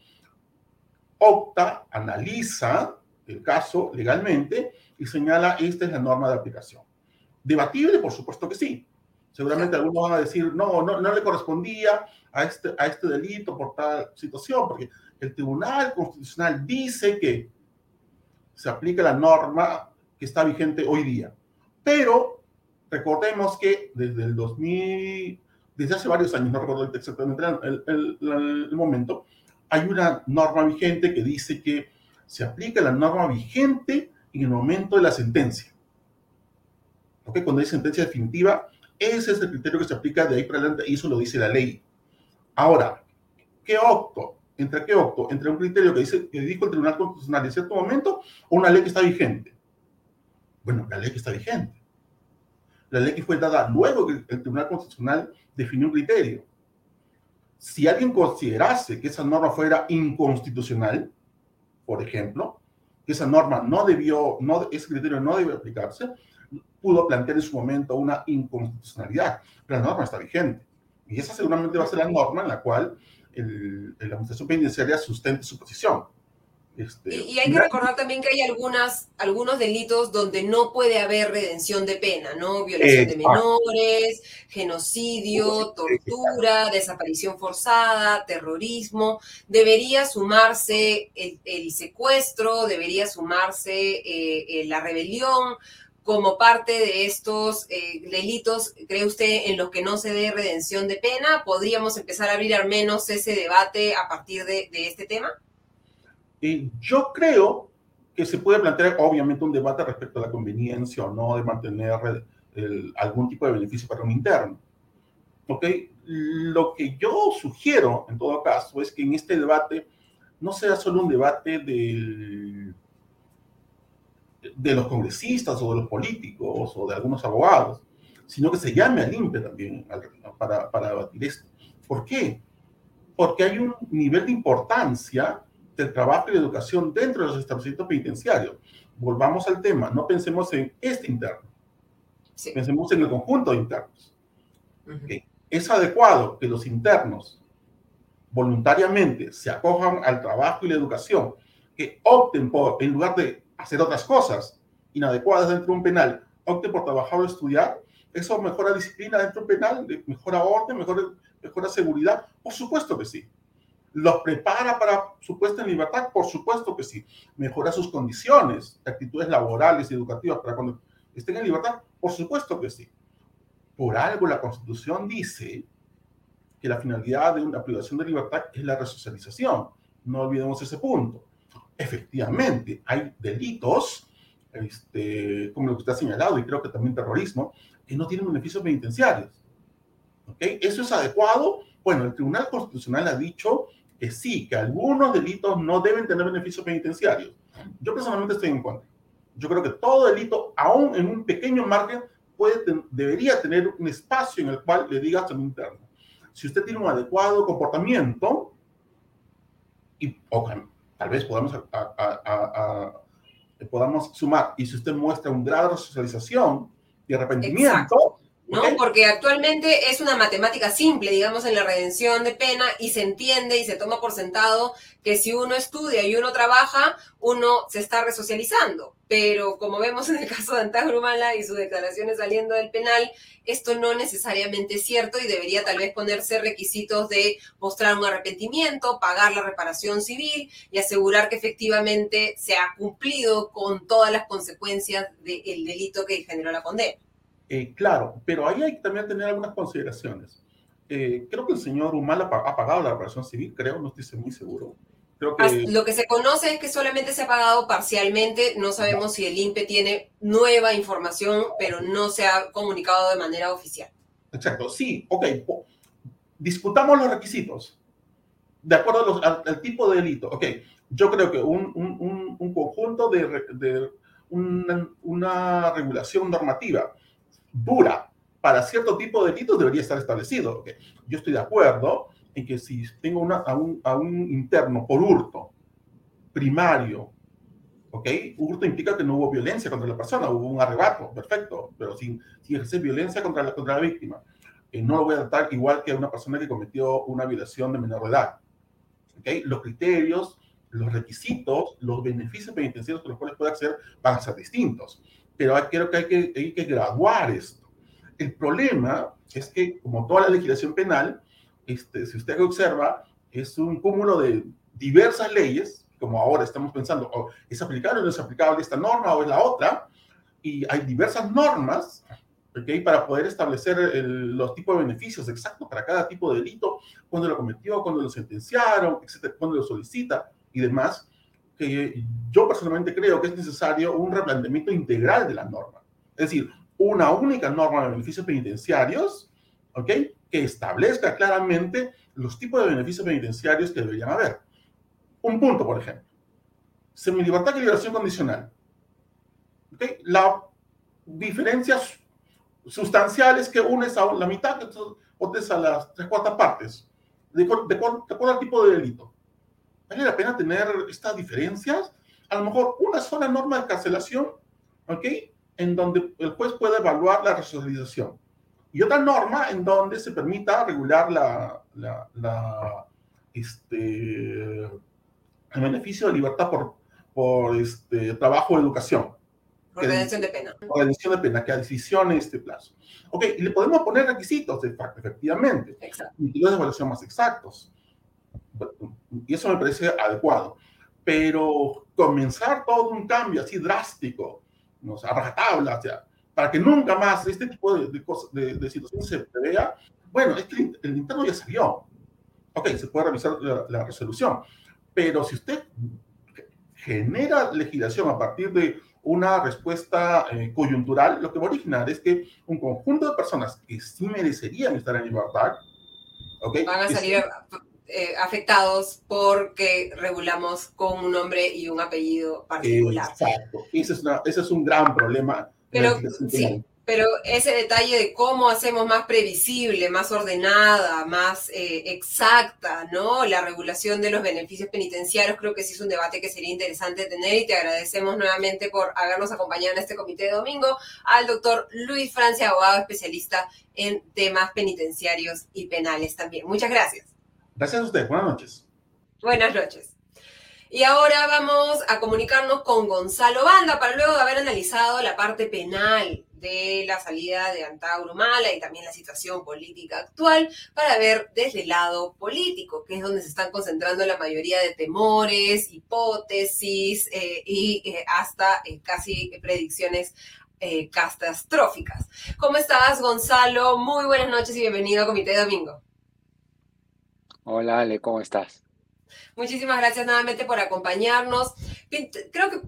S3: opta, analiza el caso legalmente y señala esta es la norma de aplicación. Debatible, por supuesto que sí. Seguramente algunos van a decir, no, no, no le correspondía a este, a este delito por tal situación, porque el Tribunal Constitucional dice que se aplica la norma que está vigente hoy día. Pero recordemos que desde el 2000, desde hace varios años, no recuerdo exactamente el, el, el, el momento, hay una norma vigente que dice que se aplica la norma vigente en el momento de la sentencia. ¿Ok? Cuando hay sentencia definitiva, ese es el criterio que se aplica de ahí para adelante y eso lo dice la ley. Ahora, ¿qué opto? ¿Entre qué opto? ¿Entre un criterio que, dice, que dijo el Tribunal Constitucional en cierto momento o una ley que está vigente? Bueno, la ley que está vigente. La ley que fue dada luego que el Tribunal Constitucional definió un criterio si alguien considerase que esa norma fuera inconstitucional, por ejemplo, que esa norma no debió, no, ese criterio no debe aplicarse, pudo plantear en su momento una inconstitucionalidad, pero la norma está vigente. Y esa seguramente va a ser la norma en la cual el, la administración penitenciaria sustente su posición.
S1: Este, y, hay que recordar también que hay algunas, algunos delitos donde no puede haber redención de pena, ¿no? Violación de menores, genocidio, tortura, desaparición forzada, terrorismo. Debería sumarse el, secuestro, debería sumarse eh, eh, la rebelión como parte de estos eh, delitos, ¿cree usted en los que no se dé redención de pena? ¿Podríamos empezar a abrir al menos ese debate a partir de este tema?
S3: Yo creo que se puede plantear obviamente un debate respecto a la conveniencia o no de mantener algún tipo de beneficio para un interno. ¿Ok? Lo que yo sugiero, en todo caso, es que en este debate no sea solo un debate de, de los congresistas o de los políticos o de algunos abogados, sino que se llame al INPE también para, para debatir esto. ¿Por qué? Porque hay un nivel de importancia del trabajo y la educación dentro de los establecimientos penitenciarios. Volvamos al tema, no pensemos en este interno, pensemos en el conjunto de internos. Es adecuado que los internos voluntariamente se acojan al trabajo y la educación, que opten por, en lugar de hacer otras cosas inadecuadas dentro de un penal, opten por trabajar o estudiar, eso mejora disciplina dentro de un penal, mejora orden, mejora, mejora seguridad, por supuesto que sí. ¿Los prepara para su puesta en libertad? Por supuesto que sí. ¿Mejora sus condiciones, actitudes laborales y educativas para cuando estén en libertad? Por supuesto que sí. Por algo la Constitución dice que la finalidad de una privación de libertad es la resocialización. No olvidemos ese punto. Efectivamente, hay delitos, este, como lo que usted ha señalado, y creo que también terrorismo, que no tienen beneficios penitenciarios. ¿Okay? ¿Eso es adecuado? Bueno, el Tribunal Constitucional ha dicho que sí, que algunos delitos no deben tener beneficios penitenciarios. Yo personalmente estoy en contra. Yo creo que todo delito, aún en un pequeño margen, puede, debería tener un espacio en el cual le digas a un interno. Si usted tiene un adecuado comportamiento, y tal vez podamos, podamos sumar, y si usted muestra un grado de socialización y arrepentimiento,
S1: ¿no? Porque actualmente es una matemática simple, digamos, en la redención de pena y se entiende y se toma por sentado que si uno estudia y uno trabaja, uno se está resocializando. Pero como vemos en el caso de Antagrumala y sus declaraciones saliendo del penal, esto no necesariamente es cierto y debería tal vez ponerse requisitos de mostrar un arrepentimiento, pagar la reparación civil y asegurar que efectivamente se ha cumplido con todas las consecuencias del delito que generó la condena.
S3: Eh, claro, pero ahí hay que también tener algunas consideraciones. Eh, creo que el señor Humala ha pagado la reparación civil, creo, no estoy muy seguro. Creo
S1: que... Lo que se conoce es que solamente se ha pagado parcialmente, no sabemos si el INPE tiene nueva información, pero no se ha comunicado de manera oficial.
S3: Exacto, sí, ok. Discutamos los requisitos, de acuerdo al, tipo de delito. Ok, yo creo que un, un, un conjunto de, de una, una regulación normativa dura para cierto tipo de delitos debería estar establecido. Yo estoy de acuerdo en que si tengo una, a, un, a, un, interno por hurto primario, ¿ok? Hurto implica que no hubo violencia contra la persona, hubo un arrebato, perfecto, pero sin, sin ejercer violencia contra la, contra la víctima. Eh, no lo voy a tratar igual que a una persona que cometió una violación de menor edad. ¿ok? Los criterios, los requisitos, los beneficios penitenciarios con los cuales puede acceder van a ser distintos pero creo que hay, que hay que graduar esto. El problema es que, como toda la legislación penal, este, si usted observa, es un cúmulo de diversas leyes, como ahora estamos pensando, ¿es aplicable o no es aplicable esta norma o es la otra? Y hay diversas normas ¿okay? para poder establecer los tipos de beneficios exactos para cada tipo de delito, cuando lo cometió, cuando lo sentenciaron, etcétera, cuando lo solicita y demás que yo personalmente creo que es necesario un replanteamiento integral de la norma. Es decir, una única norma de beneficios penitenciarios, ¿ok? Que establezca claramente los tipos de beneficios penitenciarios que deberían haber. Un punto, por ejemplo. Semilibertad y liberación condicional. ¿Ok? La diferencias sustanciales que unes a la mitad, otras a las tres cuartas partes, de, de acuerdo al tipo de delito. ¿Vale la pena tener estas diferencias? A lo mejor una sola norma de cancelación, ¿ok? En donde el juez puede evaluar la resocialización. Y otra norma en donde se permita regular la, la, este, el beneficio de libertad por, por este, trabajo o educación.
S1: Redención de pena.
S3: Redención de pena, que a decisión en este plazo. Ok, y le podemos poner requisitos, de facto, efectivamente. Exacto. Y de evaluación más exactos. Y eso me parece adecuado. Pero comenzar todo un cambio así drástico, ¿no? a rajatabla, o sea, para que nunca más este tipo de, de, cosas, de, de situaciones se vea, bueno, es que el, interno ya salió. Ok, se puede revisar la resolución. Pero si usted genera legislación a partir de una respuesta eh, coyuntural, lo que va a originar es que un conjunto de personas que sí merecerían estar en libertad,
S1: ¿okay? van a salir eh, afectados porque regulamos con un nombre y un apellido particular.
S3: Exacto, ese es, ese es un gran problema.
S1: Pero sí, pero ese detalle de cómo hacemos más previsible, más ordenada, más eh, exacta, ¿no? La regulación de los beneficios penitenciarios, creo que sí es un debate que sería interesante tener y te agradecemos nuevamente por habernos acompañado en este comité de domingo al doctor Luis Francia, abogado especialista en temas penitenciarios y penales también. Muchas gracias.
S3: Gracias a usted. Buenas noches.
S1: Buenas noches. Y ahora vamos a comunicarnos con Gonzalo Banda para luego de haber analizado la parte penal de la salida de Antauro Mala y también la situación política actual para ver desde el lado político, que es donde se están concentrando la mayoría de temores, hipótesis eh, y eh, hasta eh, casi predicciones catastróficas. ¿Cómo estás, Gonzalo? Muy buenas noches y bienvenido a Comité Domingo.
S4: Hola, Ale, ¿cómo estás?
S1: Muchísimas gracias nuevamente por acompañarnos. Creo que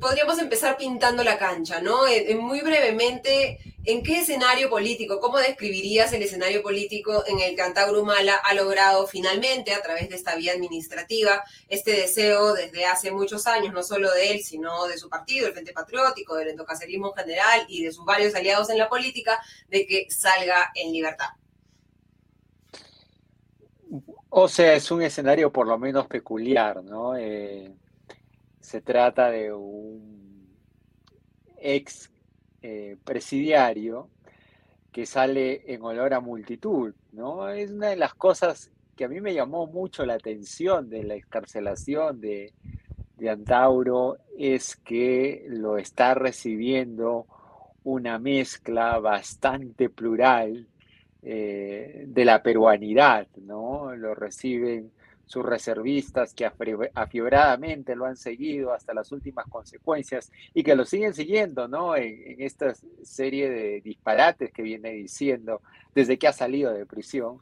S1: podríamos empezar pintando la cancha, ¿no? Eh, eh, muy brevemente, ¿en qué escenario político, cómo describirías el escenario político en el que Antauro Humala ha logrado finalmente, a través de esta vía administrativa, este deseo desde hace muchos años, no solo de él, sino de su partido, el Frente Patriótico, del endocacerismo en general y de sus varios aliados en la política, de que salga en libertad?
S4: O sea, es un escenario por lo menos peculiar, ¿no? Eh, se trata de un ex eh, presidiario que sale en olor a multitud, ¿no? Es una de las cosas que a mí me llamó mucho la atención de la excarcelación de, de Antauro, es que lo está recibiendo una mezcla bastante plural eh, de la peruanidad, ¿no? Lo reciben sus reservistas que afiebradamente lo han seguido hasta las últimas consecuencias y que lo siguen siguiendo, ¿no? En, esta serie de disparates que viene diciendo desde que ha salido de prisión.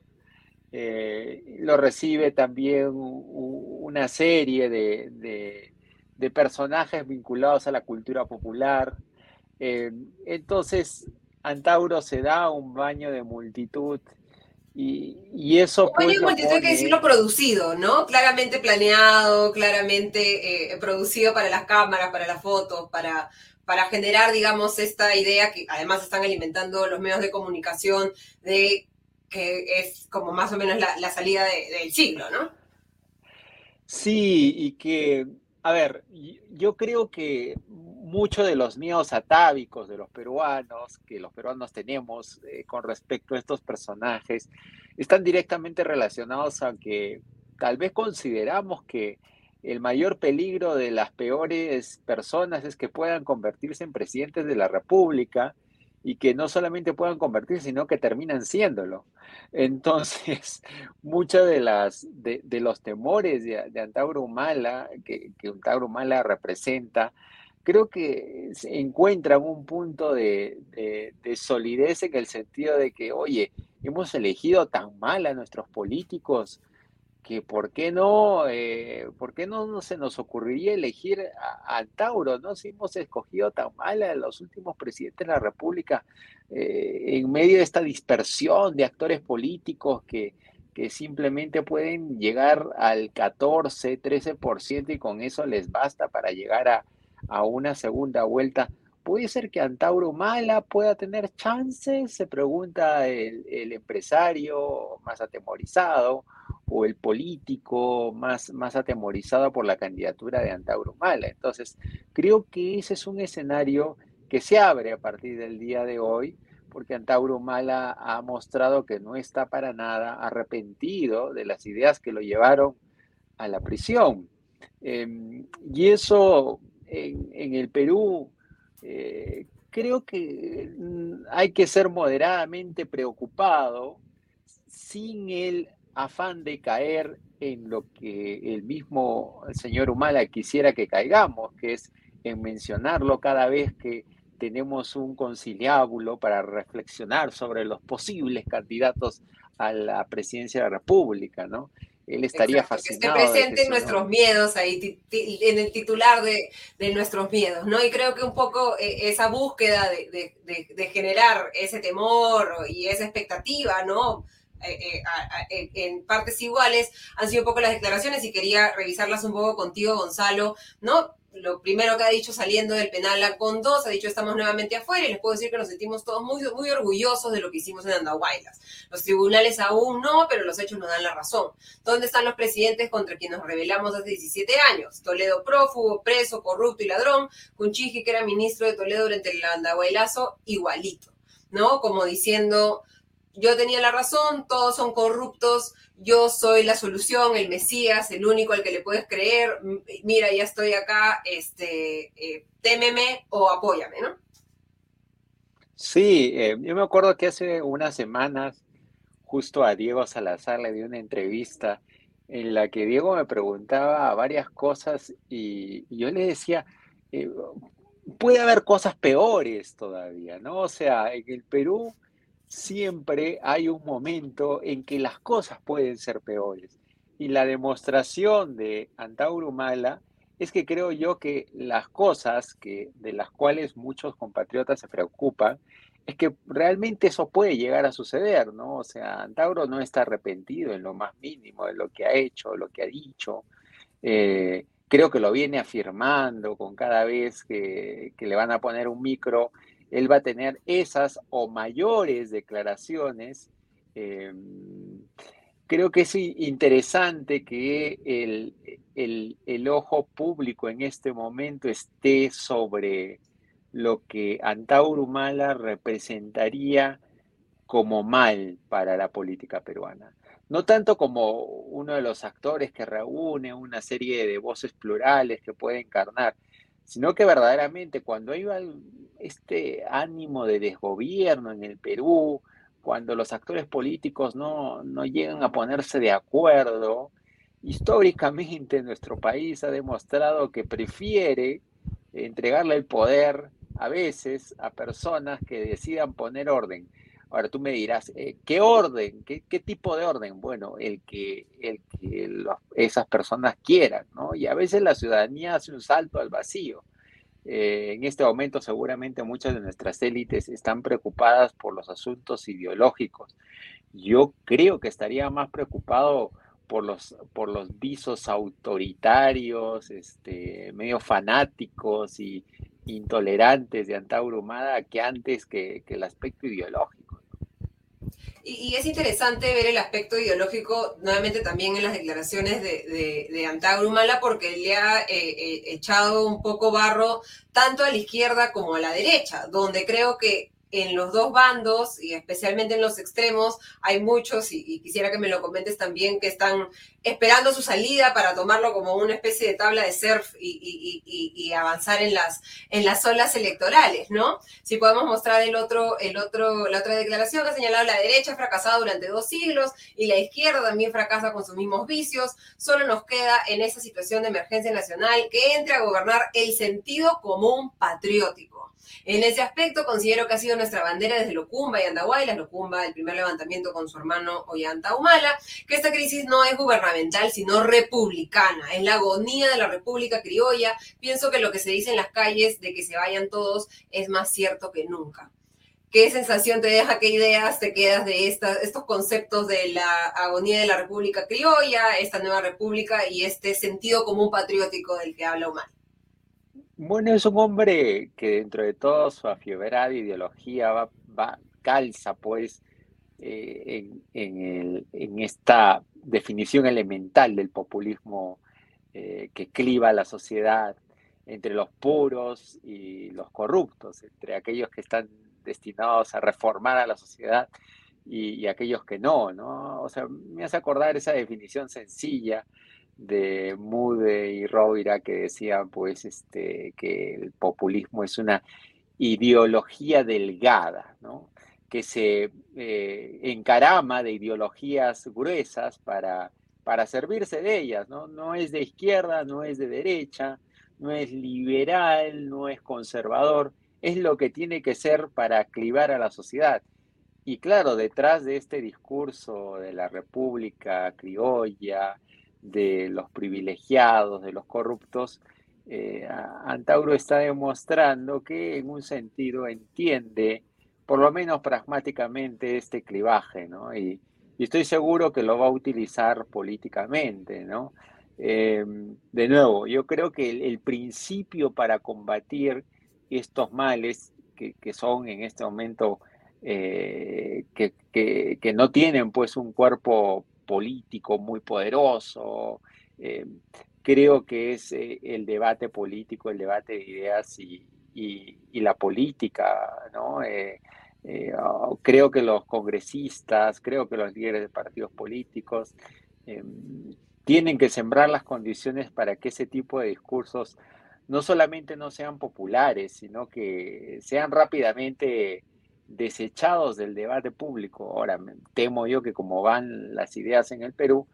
S4: Eh, lo recibe también una serie de, personajes vinculados a la cultura popular. Eh, entonces, Antauro se da un baño de multitud y, eso...
S1: Un baño de multitud hay que decirlo producido, ¿no? Claramente planeado, claramente eh, producido para las cámaras, para las fotos, para, para generar, digamos, esta idea que además están alimentando los medios de comunicación de que es como más o menos la, salida del siglo, ¿no?
S4: Sí, y que, a ver, yo creo que muchos de los miedos atávicos de los peruanos, que los peruanos tenemos eh, con respecto a estos personajes, están directamente relacionados a que tal vez consideramos que el mayor peligro de las peores personas es que puedan convertirse en presidentes de la República y que no solamente puedan convertirse, sino que terminan siéndolo. Entonces, (laughs) muchos de, las, de, los temores de, de Antauro Humala, que, que Antauro Humala representa, creo que se encuentra un punto de, solidez en el sentido de que, oye, hemos elegido tan mal a nuestros políticos que por qué no, eh, por qué no, se nos ocurriría elegir a, Tauro, ¿no? Si hemos escogido tan mal a los últimos presidentes de la República eh, en medio de esta dispersión de actores políticos que, que simplemente pueden llegar al 14, 13% y con eso les basta para llegar a, a una segunda vuelta. ¿Puede ser que Antauro Mala pueda tener chances? Se pregunta el, empresario más atemorizado o el político más, más atemorizado por la candidatura de Antauro Mala. Entonces, creo que ese es un escenario que se abre a partir del día de hoy, porque Antauro Mala ha mostrado que no está para nada arrepentido de las ideas que lo llevaron a la prisión. Em, y eso en, el Perú eh, creo que mm, hay que ser moderadamente preocupado sin el afán de caer en lo que el mismo señor Humala quisiera que caigamos, que es en mencionarlo cada vez que tenemos un conciliábulo para reflexionar sobre los posibles candidatos a la presidencia de la República, ¿no? Él estaría fascinado.
S1: Que esté presente en nuestros miedos, ahí en el titular de, nuestros miedos, ¿no? Y creo que un poco eh, esa búsqueda de, de, generar ese temor y esa expectativa, ¿no? Eh, eh, en partes iguales han sido un poco las declaraciones y quería revisarlas un poco contigo, Gonzalo, ¿no? Lo primero que ha dicho saliendo del penal con dos, ha dicho estamos nuevamente afuera y les puedo decir que nos sentimos todos muy, muy orgullosos de lo que hicimos en Andahuaylas. Los tribunales aún no, pero los hechos nos dan la razón. ¿Dónde están los presidentes contra quienes nos rebelamos hace 17 años? Toledo prófugo, preso, corrupto y ladrón, Cunchiji, que era ministro de Toledo durante el Andahuaylazo, igualito, ¿no? Como diciendo, yo tenía la razón, todos son corruptos, yo soy la solución, el Mesías, el único al que le puedes creer, mira, ya estoy acá, este, eh, témeme o apóyame, ¿no?
S4: Sí, eh, yo me acuerdo que hace unas semanas justo a Diego Salazar le di una entrevista en la que Diego me preguntaba varias cosas y, yo le decía, eh, puede haber cosas peores todavía, ¿no? O sea, en el Perú siempre hay un momento en que las cosas pueden ser peores. Y la demostración de Antauro Mala es que creo yo que las cosas que, de las cuales muchos compatriotas se preocupan, es que realmente eso puede llegar a suceder, ¿no? O sea, Antauro no está arrepentido en lo más mínimo de lo que ha hecho, lo que ha dicho. Eh, creo que lo viene afirmando con cada vez que le van a poner un micro él va a tener esas o mayores declaraciones. Em, creo que es interesante que el, el, ojo público en este momento esté sobre lo que Antauro Mala representaría como mal para la política peruana. No tanto como uno de los actores que reúne una serie de voces plurales que puede encarnar, sino que verdaderamente cuando hay este ánimo de desgobierno en el Perú, cuando los actores políticos no, no llegan a ponerse de acuerdo, históricamente nuestro país ha demostrado que prefiere entregarle el poder a veces a personas que decidan poner orden. Ahora tú me dirás, eh, ¿qué orden? ¿Qué, tipo de orden? Bueno, el que, el que esas personas quieran, ¿no? Y a veces la ciudadanía hace un salto al vacío. Eh, en este momento seguramente muchas de nuestras élites están preocupadas por los asuntos ideológicos. Yo creo que estaría más preocupado por los, por los visos autoritarios, este, medio fanáticos y intolerantes de Antauro Humada que antes que el aspecto ideológico.
S1: Y, es interesante ver el aspecto ideológico nuevamente también en las declaraciones de, de, de Antagrumala porque le ha eh, eh, echado un poco barro tanto a la izquierda como a la derecha, donde creo que en los dos bandos y especialmente en los extremos hay muchos, y, quisiera que me lo comentes también, que están esperando su salida para tomarlo como una especie de tabla de surf y, avanzar en las, en las olas electorales, ¿no? Si podemos mostrar el otro, el otro, la otra declaración que ha señalado la derecha ha fracasado durante dos siglos y la izquierda también fracasa con sus mismos vicios, solo nos queda en esa situación de emergencia nacional que entre a gobernar el sentido común patriótico. En ese aspecto considero que ha sido nuestra bandera desde Locumba y Andahuaylas, Locumba el primer levantamiento con su hermano Ollanta Humala, que esta crisis no es gubernamental sino republicana, es la agonía de la República Criolla. Pienso que lo que se dice en las calles de que se vayan todos es más cierto que nunca. ¿Qué sensación te deja, qué ideas te quedas de estos conceptos de la agonía de la República Criolla, esta nueva república y este sentido común patriótico del que habla Humala?
S4: Bueno, es un hombre que dentro de todo su afiebrada ideología va, calza pues eh, en, esta definición elemental del populismo eh, que cliva la sociedad entre los puros y los corruptos, entre aquellos que están destinados a reformar a la sociedad y, aquellos que no, ¿no? O sea, me hace acordar esa definición sencilla de Mude y Rovira que decían pues este, que el populismo es una ideología delgada, ¿no? que se eh, encarama de ideologías gruesas para, para servirse de ellas, ¿no? No es de izquierda, no es de derecha, no es liberal, no es conservador, es lo que tiene que ser para clivar a la sociedad. Y claro, detrás de este discurso de la República criolla, de los privilegiados, de los corruptos, eh, Antauro está demostrando que en un sentido entiende por lo menos pragmáticamente este clivaje, ¿no? Y, estoy seguro que lo va a utilizar políticamente, ¿no? Eh, de nuevo, yo creo que el, principio para combatir estos males que, son en este momento eh, que, que, no tienen pues un cuerpo político muy poderoso, eh, creo que es el debate político, el debate de ideas y, la política, ¿no? Eh, eh, oh, creo que los congresistas, creo que los líderes de partidos políticos tienen que sembrar las condiciones para que ese tipo de discursos no solamente no sean populares, sino que sean rápidamente desechados del debate público. Ahora, temo yo que como van las ideas en el Perú,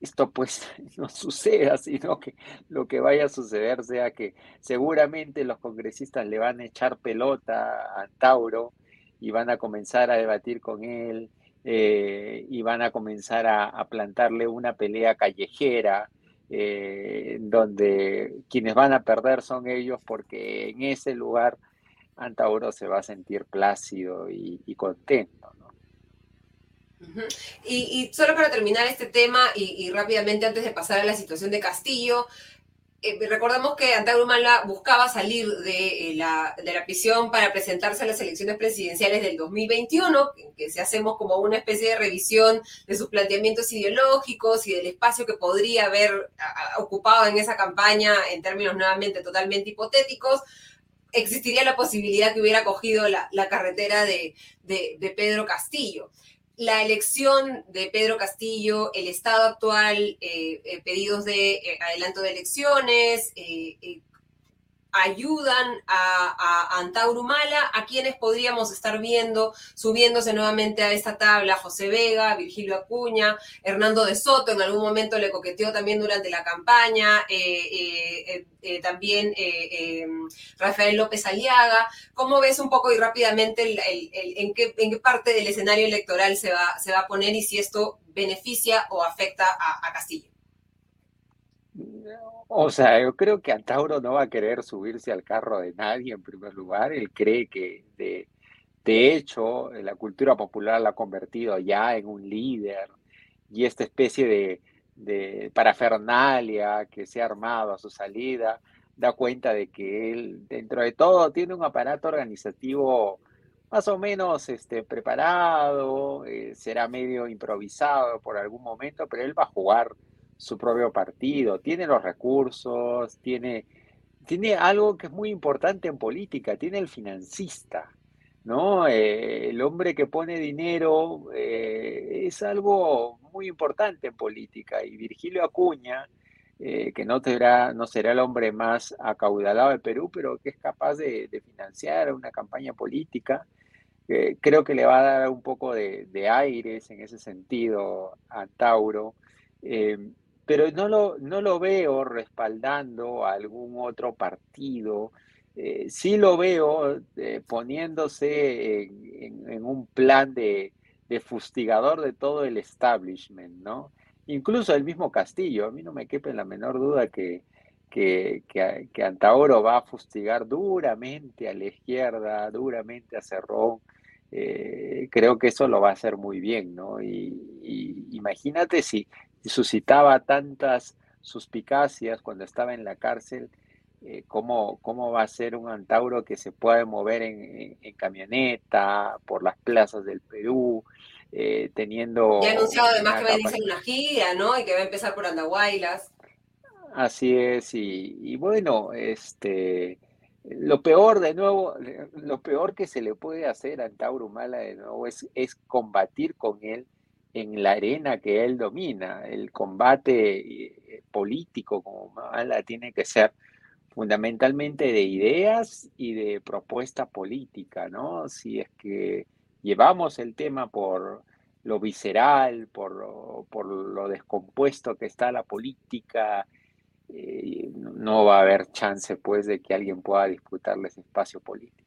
S4: esto pues (laughs) no suceda, sino que lo que vaya a suceder sea que seguramente los congresistas le van a echar pelota a Tauro y van a comenzar a debatir con él eh, y van a comenzar a, plantarle una pelea callejera. Eh, donde quienes van a perder son ellos porque en ese lugar Antauro se va a sentir plácido y, contento. ¿no?
S1: y, solo para terminar este tema y, rápidamente antes de pasar a la situación de Castillo, eh, recordamos que Antauro Humala buscaba salir de, eh, la, de, la, prisión para presentarse a las elecciones presidenciales del 2021, que, se hacemos como una especie de revisión de sus planteamientos ideológicos y del espacio que podría haber ocupado en esa campaña en términos nuevamente totalmente hipotéticos existiría la posibilidad que hubiera cogido la, carretera de, de Pedro Castillo. La elección de Pedro Castillo, el estado actual, eh, eh, pedidos de eh, adelanto de elecciones, ayudan a, a Antauro a quienes podríamos estar viendo subiéndose nuevamente a esta tabla, José Vega, Virgilio Acuña, Hernando de Soto, en algún momento le coqueteó también durante la campaña, eh, eh, eh, también Rafael López Aliaga. ¿Cómo ves un poco y rápidamente en, qué, en, qué, parte del escenario electoral se va, se va a poner y si esto beneficia o afecta a, a Castillo?
S4: O sea, yo creo que Antauro no va a querer subirse al carro de nadie en primer lugar. Él cree que de, de hecho la cultura popular la ha convertido ya en un líder y esta especie de, de parafernalia que se ha armado a su salida da cuenta de que él, dentro de todo, tiene un aparato organizativo más o menos este, preparado, eh, será medio improvisado por algún momento, pero él va a jugar su propio partido, tiene los recursos, tiene, tiene algo que es muy importante en política, tiene el financista, ¿no? Eh, el hombre que pone dinero eh, es algo muy importante en política y Virgilio Acuña, eh, que no será, no será el hombre más acaudalado de Perú, pero que es capaz de, financiar una campaña política, creo que le va a dar un poco de, aires en ese sentido a Tauro pero no lo, no lo veo respaldando a algún otro partido. Eh, sí lo veo eh, poniéndose en, un plan de, fustigador de todo el establishment, ¿no? Incluso el mismo Castillo, a mí no me quepe la menor duda que, que, que, Antauro va a fustigar duramente a la izquierda, duramente a Cerrón. Eh, creo que eso lo va a hacer muy bien, ¿no? y imagínate si, suscitaba tantas suspicacias cuando estaba en la cárcel, eh, ¿cómo, ¿cómo, va a ser un antauro que se puede mover en, camioneta por las plazas del Perú, eh, teniendo...
S1: Ya ha anunciado además que va a iniciar una gira, ¿no? Y que va a empezar por Andahuaylas.
S4: Así es, y, bueno, este... lo peor de nuevo, lo peor que se le puede hacer a Antauro Mala de nuevo es, es combatir con él en la arena que él domina. El combate eh, político como Mala tiene que ser fundamentalmente de ideas y de propuesta política, ¿no? Si es que llevamos el tema por lo visceral, por lo, descompuesto que está la política, eh, no va a haber chance pues de que alguien pueda disputarle ese espacio político.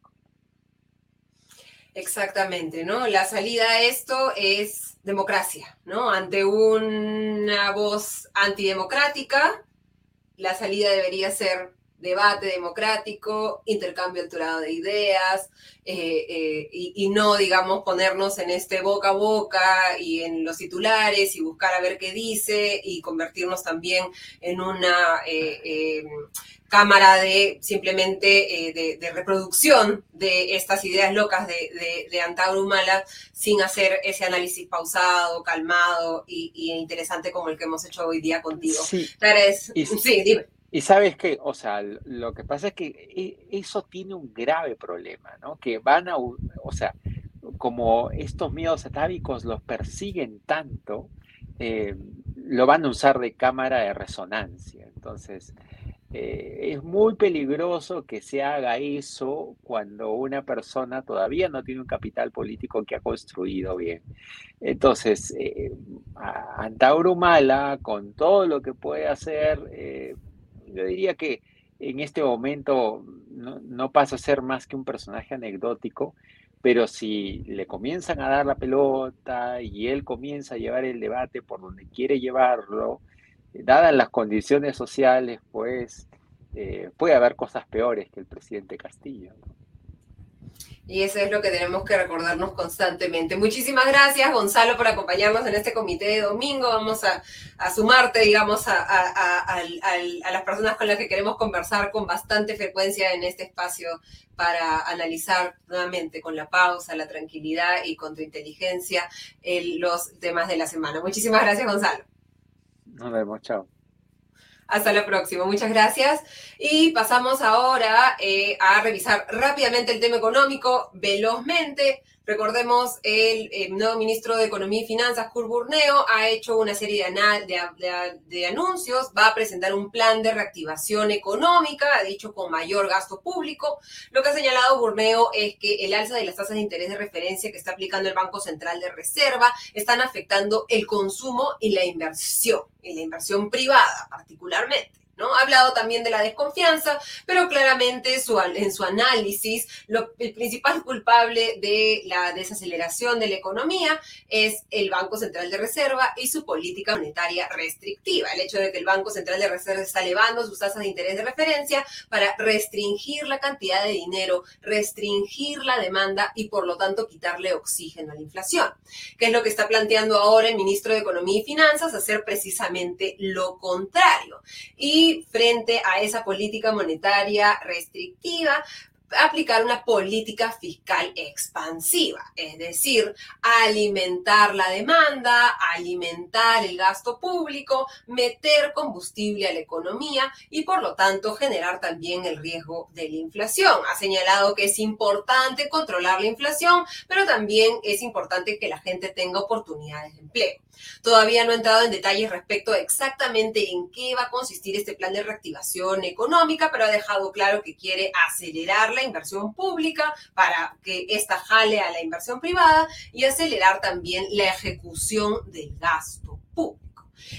S1: Exactamente, ¿no? La salida a esto es democracia, ¿no? Ante una voz antidemocrática, la salida debería ser debate democrático, intercambio alturado de ideas eh, eh, y, no, digamos, ponernos en este boca a boca y en los titulares y buscar a ver qué dice y convertirnos también en una eh, cámara de simplemente de, reproducción de estas ideas locas de, de, de sin hacer ese análisis pausado, calmado y, interesante como el que hemos hecho hoy día contigo.
S4: Sí,
S1: sí dime.
S4: Y sabes que, o sea, lo que pasa es que e, eso tiene un grave problema, ¿no? Que van a, o sea, como estos miedos atávicos los persiguen tanto, eh, lo van a usar de cámara de resonancia. Entonces, eh, es muy peligroso que se haga eso cuando una persona todavía no tiene un capital político que ha construido bien. Entonces, eh, Antauro Mala, con todo lo que puede hacer, yo diría que en este momento no, pasa a ser más que un personaje anecdótico, pero si le comienzan a dar la pelota y él comienza a llevar el debate por donde quiere llevarlo, dadas las condiciones sociales, pues eh, puede haber cosas peores que el presidente Castillo.
S1: Y eso es lo que tenemos que recordarnos constantemente. Muchísimas gracias, Gonzalo, por acompañarnos en este comité de domingo. Vamos a, sumarte, digamos, a, a, las personas con las que queremos conversar con bastante frecuencia en este espacio para analizar nuevamente con la pausa, la tranquilidad y con tu inteligencia los temas de la semana. Muchísimas gracias, Gonzalo.
S4: Nos vemos, chao.
S1: Hasta la próxima, muchas gracias. Y pasamos ahora eh, a revisar rápidamente el tema económico, velozmente. Recordemos, el, nuevo ministro de Economía y Finanzas, Kurt Burneo, ha hecho una serie de, de, anuncios, va a presentar un plan de reactivación económica, ha dicho con mayor gasto público. Lo que ha señalado Burneo es que el alza de las tasas de interés de referencia que está aplicando el Banco Central de Reserva están afectando el consumo y la inversión, y la inversión privada particularmente. ¿No? Ha hablado también de la desconfianza, pero claramente en su análisis, el principal culpable de la desaceleración de la economía es el Banco Central de Reserva y su política monetaria restrictiva. El hecho de que el Banco Central de Reserva está elevando sus tasas de interés de referencia para restringir la cantidad de dinero, restringir la demanda y por lo tanto quitarle oxígeno a la inflación. ¿Qué es lo que está planteando ahora el ministro de Economía y Finanzas? Hacer precisamente lo contrario. Y frente a esa política monetaria restrictiva, aplicar una política fiscal expansiva, es decir, alimentar la demanda, alimentar el gasto público, meter combustible a la economía y por lo tanto generar también el riesgo de la inflación. Ha señalado que es importante controlar la inflación, pero también es importante que la gente tenga oportunidades de empleo. Todavía no ha entrado en detalles respecto a exactamente en qué va a consistir este plan de reactivación económica, pero ha dejado claro que quiere acelerar la inversión pública para que ésta jale a la inversión privada y acelerar también la ejecución del gasto público.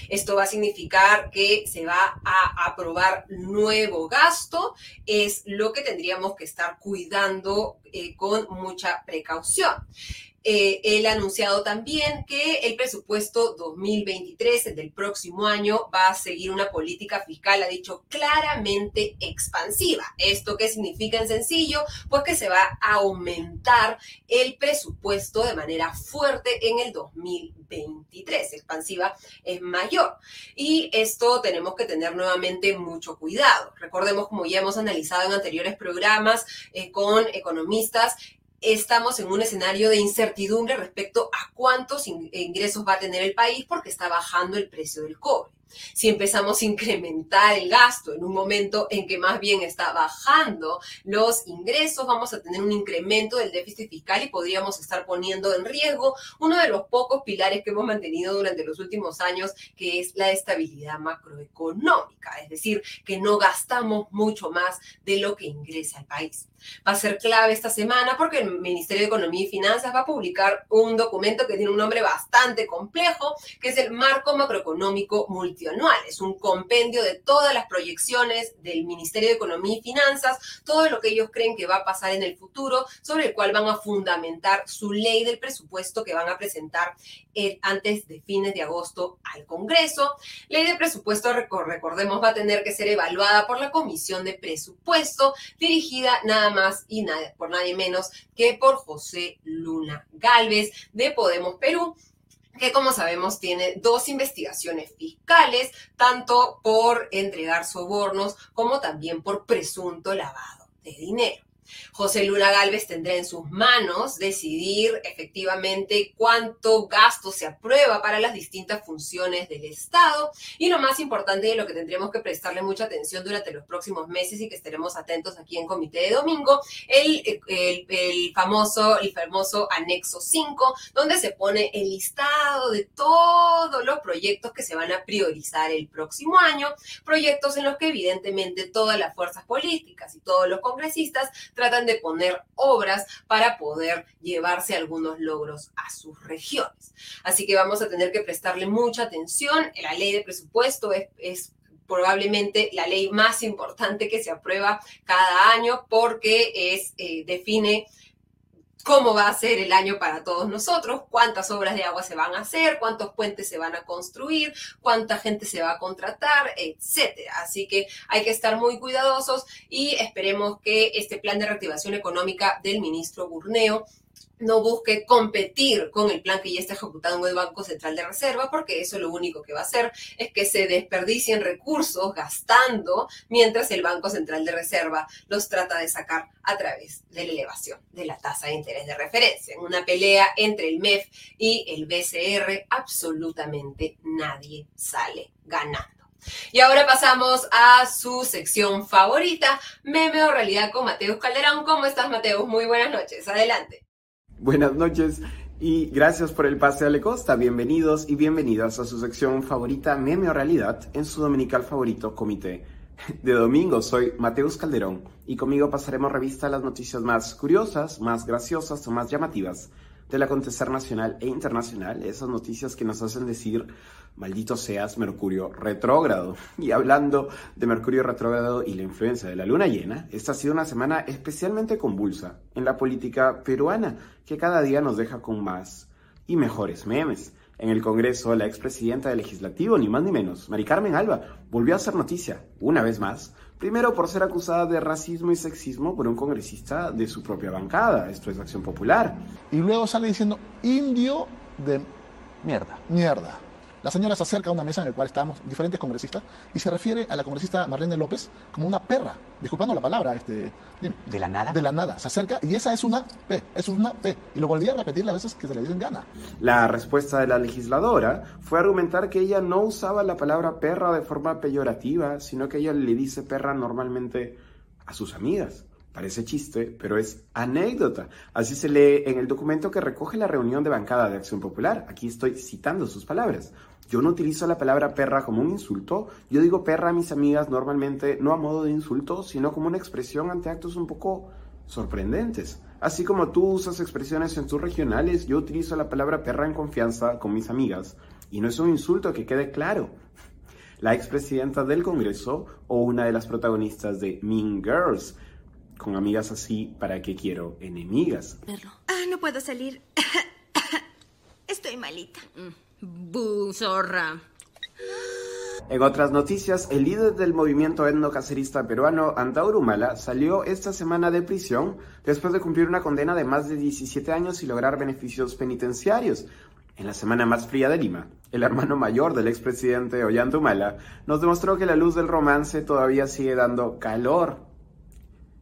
S1: Esto va a significar que se va a aprobar nuevo gasto, es lo que tendríamos que estar cuidando eh, con mucha precaución. Eh, él ha anunciado también que el presupuesto 2023, el del próximo año, va a seguir una política fiscal, ha dicho claramente expansiva. ¿Esto qué significa en sencillo? Pues que se va a aumentar el presupuesto de manera fuerte en el 2023. Expansiva es mayor. Y esto tenemos que tener nuevamente mucho cuidado. Recordemos, como ya hemos analizado en anteriores programas eh, con economistas, estamos en un escenario de incertidumbre respecto a cuántos ingresos va a tener el país porque está bajando el precio del cobre. Si empezamos a incrementar el gasto en un momento en que más bien está bajando los ingresos, vamos a tener un incremento del déficit fiscal y podríamos estar poniendo en riesgo uno de los pocos pilares que hemos mantenido durante los últimos años, que es la estabilidad macroeconómica, es decir, que no gastamos mucho más de lo que ingresa al país. Va a ser clave esta semana porque el Ministerio de Economía y Finanzas va a publicar un documento que tiene un nombre bastante complejo, que es el Marco Macroeconómico Es un compendio de todas las proyecciones del Ministerio de Economía y Finanzas, todo lo que ellos creen que va a pasar en el futuro, sobre el cual van a fundamentar su ley del presupuesto que van a presentar antes de fines de agosto al Congreso. Ley de presupuesto, recordemos, va a tener que ser evaluada por la Comisión de Presupuesto, dirigida nada más y nada, por nadie menos que por José Luna Galvez de Podemos Perú que como sabemos tiene dos investigaciones fiscales, tanto por entregar sobornos como también por presunto lavado de dinero. José Luna Galvez tendrá en sus manos decidir efectivamente cuánto gasto se aprueba para las distintas funciones del Estado. Y lo más importante y lo que tendremos que prestarle mucha atención durante los próximos meses y que estaremos atentos aquí en Comité de Domingo, el, el, famoso, el famoso anexo 5, donde se pone el listado de todos los proyectos que se van a priorizar el próximo año, proyectos en los que evidentemente todas las fuerzas políticas y todos los congresistas tratan de poner obras para poder llevarse algunos logros a sus regiones. Así que vamos a tener que prestarle mucha atención. La ley de presupuesto es, probablemente la ley más importante que se aprueba cada año porque es, eh, define cómo va a ser el año para todos nosotros, cuántas obras de agua se van a hacer, cuántos puentes se van a construir, cuánta gente se va a contratar, etcétera. Así que hay que estar muy cuidadosos y esperemos que este plan de reactivación económica del ministro Burneo no busque competir con el plan que ya está ejecutado en el Banco Central de Reserva, porque eso lo único que va a hacer es que se desperdicien recursos gastando mientras el Banco Central de Reserva los trata de sacar a través de la elevación de la tasa de interés de referencia. En una pelea entre el MEF y el BCR, absolutamente nadie sale ganando. Y ahora pasamos a su sección favorita, meme realidad con Mateus Calderón. ¿Cómo estás, Mateus? Muy buenas noches. Adelante.
S5: Buenas noches y gracias por el pase a la costa. Bienvenidos y bienvenidas a su sección favorita Meme o Realidad en su dominical favorito Comité de Domingo. Soy Mateus Calderón y conmigo pasaremos revista a las noticias más curiosas, más graciosas o más llamativas del acontecer nacional e internacional. Esas noticias que nos hacen decir Maldito seas Mercurio retrógrado. (laughs) Y hablando de Mercurio retrógrado y la influencia de la luna llena, esta ha sido una semana especialmente convulsa en la política peruana, que cada día nos deja con más y mejores memes. En el Congreso, la expresidenta del Legislativo, ni más ni menos, Mari Carmen Alba, volvió a hacer noticia, una vez más, primero por ser acusada de racismo y sexismo por un congresista de su propia bancada, esto es Acción Popular.
S6: Y luego sale diciendo indio de mierda. Mierda. La señora se acerca a una mesa en la cual estábamos diferentes congresistas y se refiere a la congresista Marlene López como una perra, disculpando la palabra. Este,
S5: ¿De la nada?
S6: De la nada. Se acerca y esa es una P, es una P. Y lo volví a repetir las veces que se le dicen gana.
S5: La respuesta de la legisladora fue argumentar que ella no usaba la palabra perra de forma peyorativa, sino que ella le dice perra normalmente a sus amigas. Parece chiste, pero es anécdota. Así se lee en el documento que recoge la reunión de bancada de Acción Popular. Aquí estoy citando sus palabras. Yo no utilizo la palabra perra como un insulto. Yo digo perra a mis amigas normalmente no a modo de insulto, sino como una expresión ante actos un poco sorprendentes. Así como tú usas expresiones en tus regionales, yo utilizo la palabra perra en confianza con mis amigas. Y no es un insulto, que quede claro. La expresidenta del Congreso o una de las protagonistas de Mean Girls con amigas así, ¿para qué quiero enemigas?
S7: Ah, no puedo salir. (coughs) Estoy malita.
S8: Bu, zorra.
S5: En otras noticias, el líder del movimiento etnocacerista peruano, Antauro Humala, salió esta semana de prisión después de cumplir una condena de más de 17 años y lograr beneficios penitenciarios. En la semana más fría de Lima, el hermano mayor del expresidente Ollanta Humala nos demostró que la luz del romance todavía sigue dando calor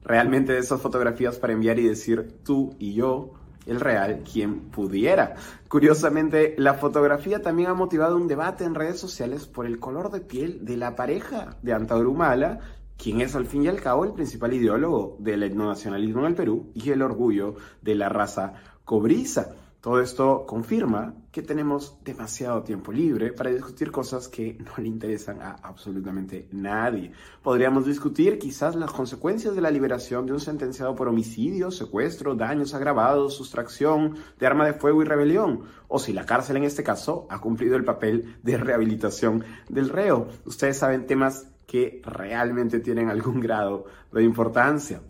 S5: realmente esas fotografías para enviar y decir tú y yo el real quien pudiera. Curiosamente, la fotografía también ha motivado un debate en redes sociales por el color de piel de la pareja de Antaurumala, quien es al fin y al cabo el principal ideólogo del etnonacionalismo en el Perú y el orgullo de la raza cobriza. Todo esto confirma que tenemos demasiado tiempo libre para discutir cosas que no le interesan a absolutamente nadie. Podríamos discutir quizás las consecuencias de la liberación de un sentenciado por homicidio, secuestro, daños agravados, sustracción de arma de fuego y rebelión, o si la cárcel en este caso ha cumplido el papel de rehabilitación del reo. Ustedes saben temas que realmente tienen algún grado de importancia.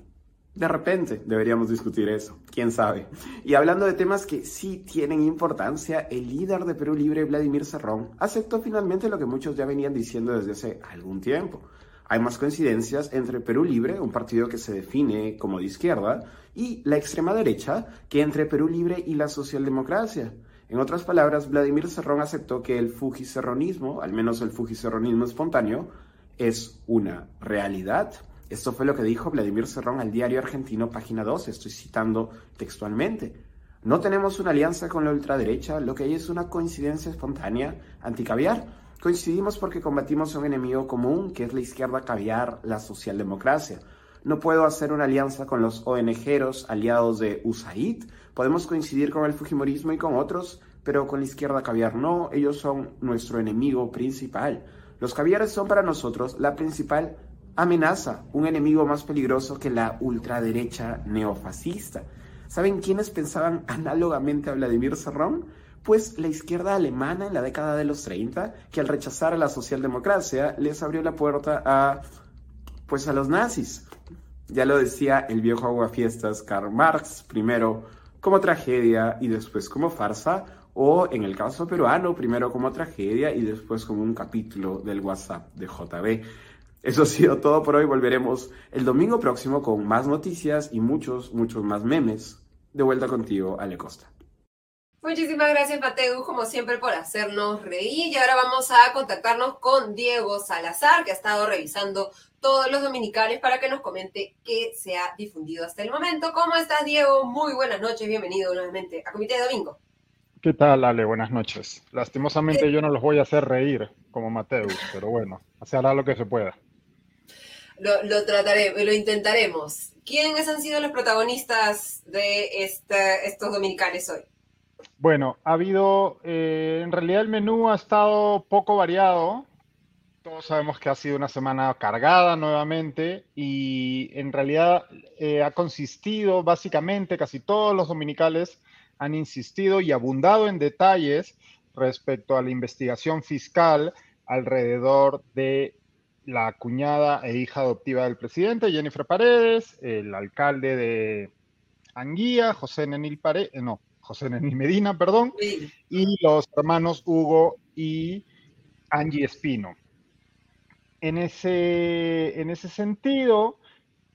S5: De repente deberíamos discutir eso, quién sabe. Y hablando de temas que sí tienen importancia, el líder de Perú Libre, Vladimir Serrón, aceptó finalmente lo que muchos ya venían diciendo desde hace algún tiempo. Hay más coincidencias entre Perú Libre, un partido que se define como de izquierda, y la extrema derecha, que entre Perú Libre y la socialdemocracia. En otras palabras, Vladimir Serrón aceptó que el fujicerronismo, al menos el fujicerronismo espontáneo, es una realidad. Esto fue lo que dijo Vladimir Cerrón al diario argentino Página 2, estoy citando textualmente. No tenemos una alianza con la ultraderecha, lo que hay es una coincidencia espontánea anticaviar. Coincidimos porque combatimos a un enemigo común, que es la izquierda caviar, la socialdemocracia. No puedo hacer una alianza con los ONGeros aliados de USAID. Podemos coincidir con el Fujimorismo y con otros, pero con la izquierda caviar no. Ellos son nuestro enemigo principal. Los caviares son para nosotros la principal amenaza, un enemigo más peligroso que la ultraderecha neofascista. ¿Saben quiénes pensaban (laughs) análogamente a Vladimir Serrón? Pues la izquierda alemana en la década de los 30, que al rechazar a la socialdemocracia les abrió la puerta a pues a los nazis. Ya lo decía el viejo aguafiestas Karl Marx, primero como tragedia y después como farsa, o en el caso peruano, primero como tragedia y después como un capítulo del WhatsApp de JB. Eso ha sido todo por hoy. Volveremos el domingo próximo con más noticias y muchos, muchos más memes. De vuelta contigo, Ale Costa.
S1: Muchísimas gracias, Mateo, como siempre, por hacernos reír. Y ahora vamos a contactarnos con Diego Salazar, que ha estado revisando todos los dominicales para que nos comente qué se ha difundido hasta el momento. ¿Cómo estás, Diego? Muy buenas noches. Bienvenido nuevamente a Comité de Domingo.
S9: ¿Qué tal, Ale? Buenas noches. Lastimosamente yo no los voy a hacer reír como Mateus, pero bueno, se hará lo que se pueda.
S1: Lo, lo trataremos, lo intentaremos. ¿Quiénes han sido los protagonistas de estos dominicales hoy?
S9: Bueno, ha habido, eh, en realidad el menú ha estado poco variado. Todos sabemos que ha sido una semana cargada nuevamente y en realidad eh, ha consistido básicamente, casi todos los dominicales han insistido y abundado en detalles respecto a la investigación fiscal alrededor de la cuñada e hija adoptiva del presidente, Jennifer Paredes, el alcalde de Anguía, José Nenil Paredes, eh, no, José Nenil Medina, perdón, y los hermanos Hugo y Angie Espino. En ese, en ese sentido,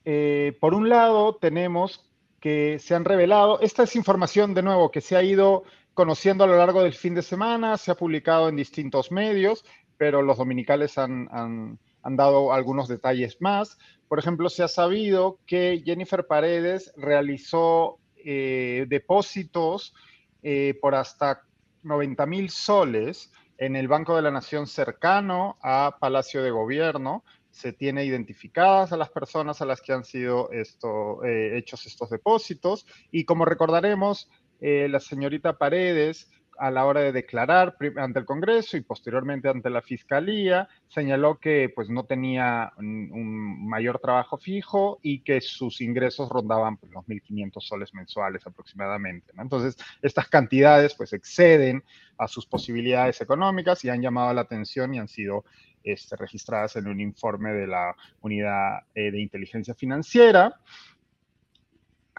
S9: eh, por un lado, tenemos que se han revelado, esta es información de nuevo que se ha ido conociendo a lo largo del fin de semana, se ha publicado en distintos medios, pero los dominicales han han dado algunos detalles más. Por ejemplo, se ha sabido que Jennifer Paredes realizó eh, depósitos eh, por hasta 90 mil soles en el Banco de la Nación cercano a Palacio de Gobierno. Se tiene identificadas a las personas a las que han sido eh, hechos estos depósitos. Y como recordaremos, la señorita Paredes a la hora de declarar ante el Congreso y posteriormente ante la Fiscalía, señaló que pues no tenía un, mayor trabajo fijo y que sus ingresos rondaban pues, los 1.500 soles mensuales aproximadamente. Entonces, estas cantidades pues exceden a sus posibilidades económicas y han llamado la atención y han sido este, registradas en un informe de la Unidad eh, de Inteligencia Financiera.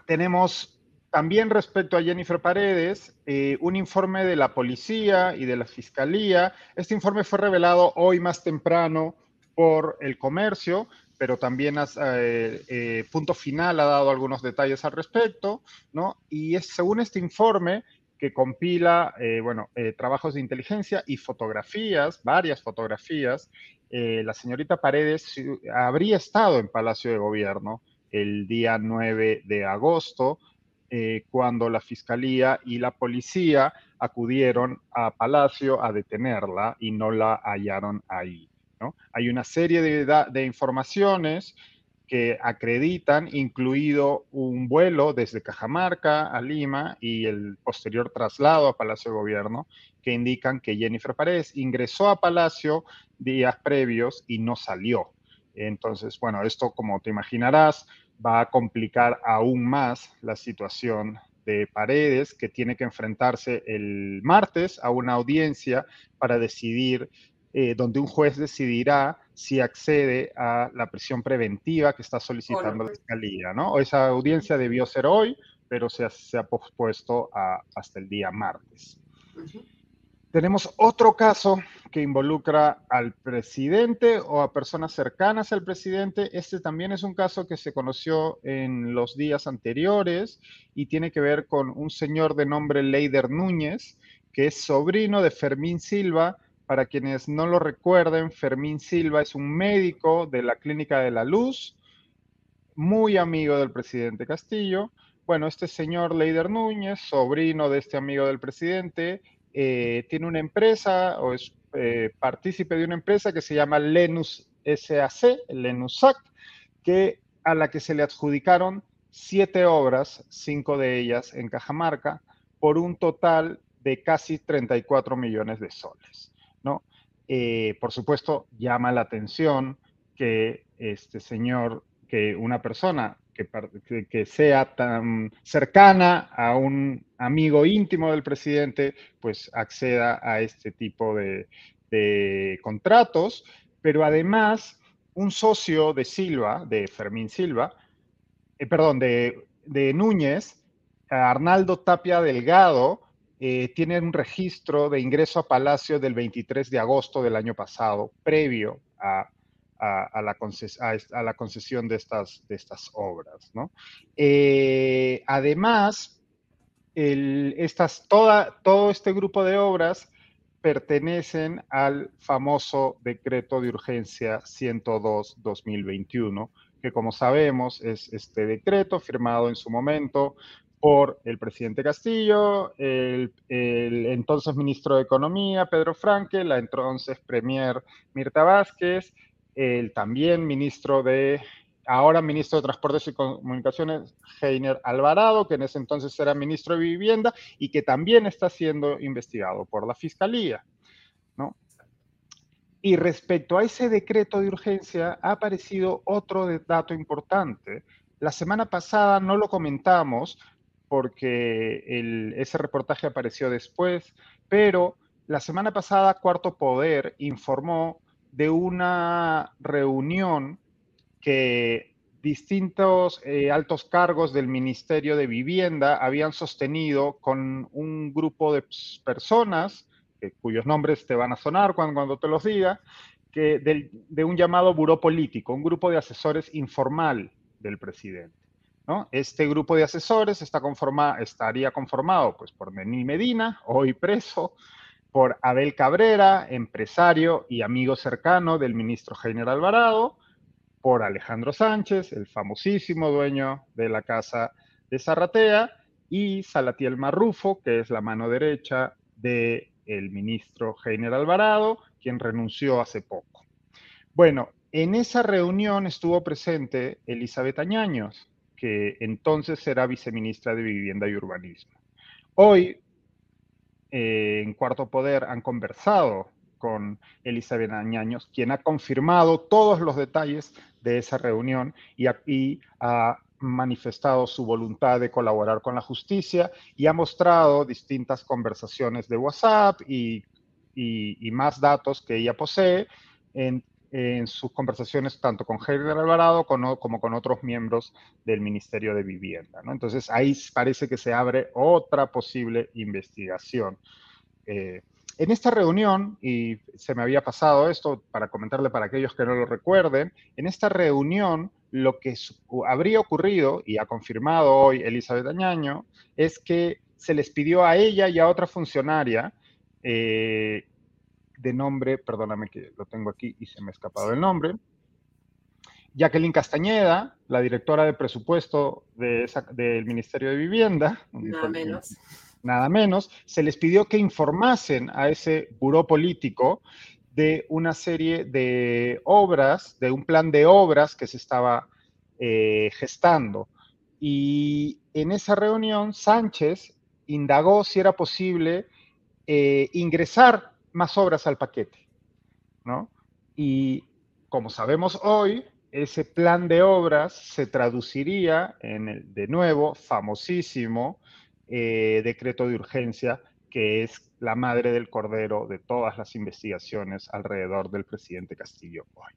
S9: Tenemos también respecto a Jennifer Paredes, eh, un informe de la policía y de la fiscalía. Este informe fue revelado hoy más temprano por el comercio, pero también eh, eh, Punto Final ha dado algunos detalles al respecto, ¿no? Y es, según este informe, que compila, bueno, trabajos de inteligencia y fotografías, varias fotografías, la señorita Paredes habría estado en Palacio de Gobierno el día 9 de agosto, eh, cuando la fiscalía y la policía acudieron a Palacio a detenerla y no la hallaron ahí. ¿no? Hay una serie de, de informaciones que acreditan, incluido un vuelo desde Cajamarca a Lima y el posterior traslado a Palacio de Gobierno, que indican que Jennifer Paredes ingresó a Palacio días previos y no salió. Entonces, bueno, esto, como te imaginarás, va a complicar aún más la situación de Paredes, que tiene que enfrentarse el martes a una audiencia para decidir, eh, donde un juez decidirá si accede a la prisión preventiva que está solicitando la fiscalía, ¿no? Esa audiencia debió ser hoy, pero se ha, pospuesto hasta el día martes. Tenemos otro caso que involucra al presidente o a personas cercanas al presidente. Este también es un caso que se conoció en los días anteriores y tiene que ver con un señor de nombre Leider Núñez, que es sobrino de Fermín Silva. Para quienes no lo recuerden, Fermín Silva es un médico de la Clínica de la Luz, muy amigo del presidente Castillo. Bueno, este señor Leider Núñez, sobrino de este amigo del presidente, eh, tiene una empresa o es eh, partícipe de una empresa que se llama Lenus SAC, Lenusac, que, a la que se le adjudicaron siete obras, cinco de ellas en Cajamarca, por un total de casi 34 millones de soles. ¿no? Eh, por supuesto, llama la atención que este señor, que una persona que, sea tan cercana a un amigo íntimo del presidente, pues acceda a este tipo de, contratos, pero además un socio de Silva, de Fermín Silva, eh, perdón, de, Núñez, Arnaldo Tapia Delgado, eh, tiene un registro de ingreso a Palacio del 23 de agosto del año pasado, previo a a, la, concesión de estas, obras. Eh, además, estas, todo este grupo de obras pertenecen al famoso decreto de urgencia 102-2021, que como sabemos es este decreto firmado en su momento por el presidente Castillo, el, el, entonces ministro de Economía, Pedro Franque, la entonces premier Mirta Vázquez, el también ministro de, ahora ministro de Transportes y Comunicaciones, Heiner Alvarado, que en ese entonces era ministro de Vivienda y que también está siendo investigado por la Fiscalía. ¿no? Y respecto a ese decreto de urgencia, ha aparecido otro dato importante. La semana pasada no lo comentamos porque ese reportaje apareció después, pero la semana pasada Cuarto Poder informó de una reunión que distintos eh, altos cargos del Ministerio de Vivienda habían sostenido con un grupo de personas, cuyos nombres te van a sonar cuando, te los diga, que de un llamado buró político, un grupo de asesores informal del presidente. ¿no? Este grupo de asesores está conforma, estaría conformado pues, por Denis Medina, hoy preso, por Abel Cabrera, empresario y amigo cercano del ministro General Alvarado, por Alejandro Sánchez, el famosísimo dueño de la casa de Zarratea, y Salatiel Marrufo, que es la mano derecha del el ministro General Alvarado, quien renunció hace poco. Bueno, en esa reunión estuvo presente Elizabeth Añaños, que entonces era viceministra de Vivienda y Urbanismo. Hoy eh, en Cuarto Poder han conversado con Elizabeth Añaños, quien ha confirmado todos los detalles de esa reunión y ha, manifestado su voluntad de colaborar con la justicia y ha mostrado distintas conversaciones de WhatsApp y, y más datos que ella posee en sus conversaciones tanto con Herbert Alvarado como, con otros miembros del Ministerio de Vivienda. Entonces ahí parece que se abre otra posible investigación. Eh, en esta reunión, y se me había pasado esto para comentarle para aquellos que no lo recuerden, en esta reunión lo que habría ocurrido, y ha confirmado hoy Elizabeth Añaño, es que se les pidió a ella y a otra funcionaria eh, de nombre, perdóname que lo tengo aquí y se me ha escapado el nombre, Jacqueline Castañeda, la directora de presupuesto del Ministerio de Vivienda,
S1: nada menos.
S9: nada menos, se les pidió que informasen a ese buró político de una serie de obras, de un plan de obras que se estaba eh, gestando. Y en esa reunión, Sánchez indagó si era posible eh, ingresar más obras al paquete, ¿no? Y como sabemos hoy, ese plan de obras se traduciría en el, de nuevo, famosísimo eh, decreto de urgencia, que es la madre del cordero de todas las investigaciones alrededor del presidente Castillo hoy.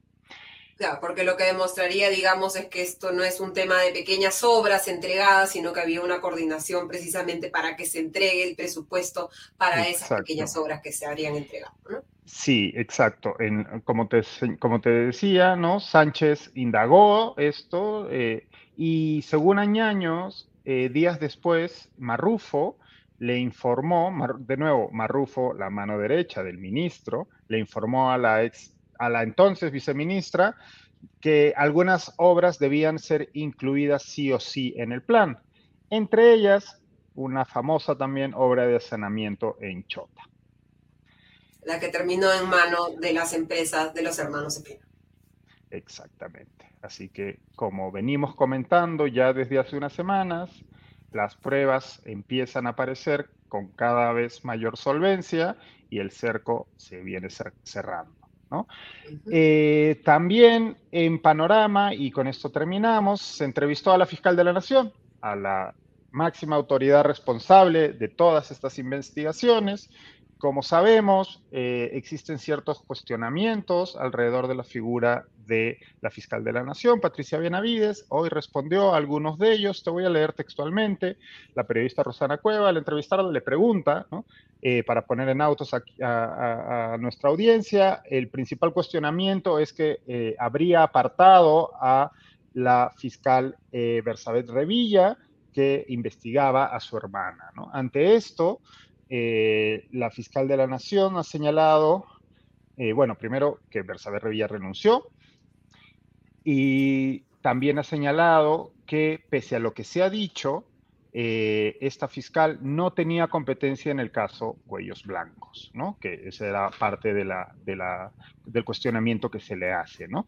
S1: Claro, porque lo que demostraría, digamos, es que esto no es un tema de pequeñas obras entregadas, sino que había una coordinación precisamente para que se entregue el presupuesto para esas pequeñas obras que se habrían entregado, ¿no?
S9: Sí, exacto. En, como, te, como te decía, ¿no? Sánchez indagó esto eh, y según Añaños, eh, días después, Marrufo le informó, de nuevo, Marrufo, la mano derecha del ministro, le informó a la ex a la entonces viceministra que algunas obras debían ser incluidas sí o sí en el plan, entre ellas una famosa también obra de saneamiento en Chota.
S1: La que terminó en mano de las empresas de los hermanos Espino.
S9: Exactamente. Así que como venimos comentando ya desde hace unas semanas, las pruebas empiezan a aparecer con cada vez mayor solvencia y el cerco se viene cerrando. Eh, también en Panorama, y con esto terminamos, se entrevistó a la fiscal de la Nación, a la máxima autoridad responsable de todas estas investigaciones, como sabemos, eh, existen ciertos cuestionamientos alrededor de la figura de la fiscal de la Nación, Patricia Benavides. Hoy respondió a algunos de ellos. Te voy a leer textualmente. La periodista Rosana Cueva, al entrevistarla, le pregunta, eh, para poner en autos a, nuestra audiencia, el principal cuestionamiento es que eh, habría apartado a la fiscal Bersabet Revilla, que investigaba a su hermana. Ante esto, eh, la fiscal de la Nación ha señalado, eh, bueno, primero que Bersabe Revilla renunció y también ha señalado que pese a lo que se ha dicho, eh, esta fiscal no tenía competencia en el caso Cuellos Blancos, ¿no? que esa era parte del cuestionamiento que se le hace. ¿no?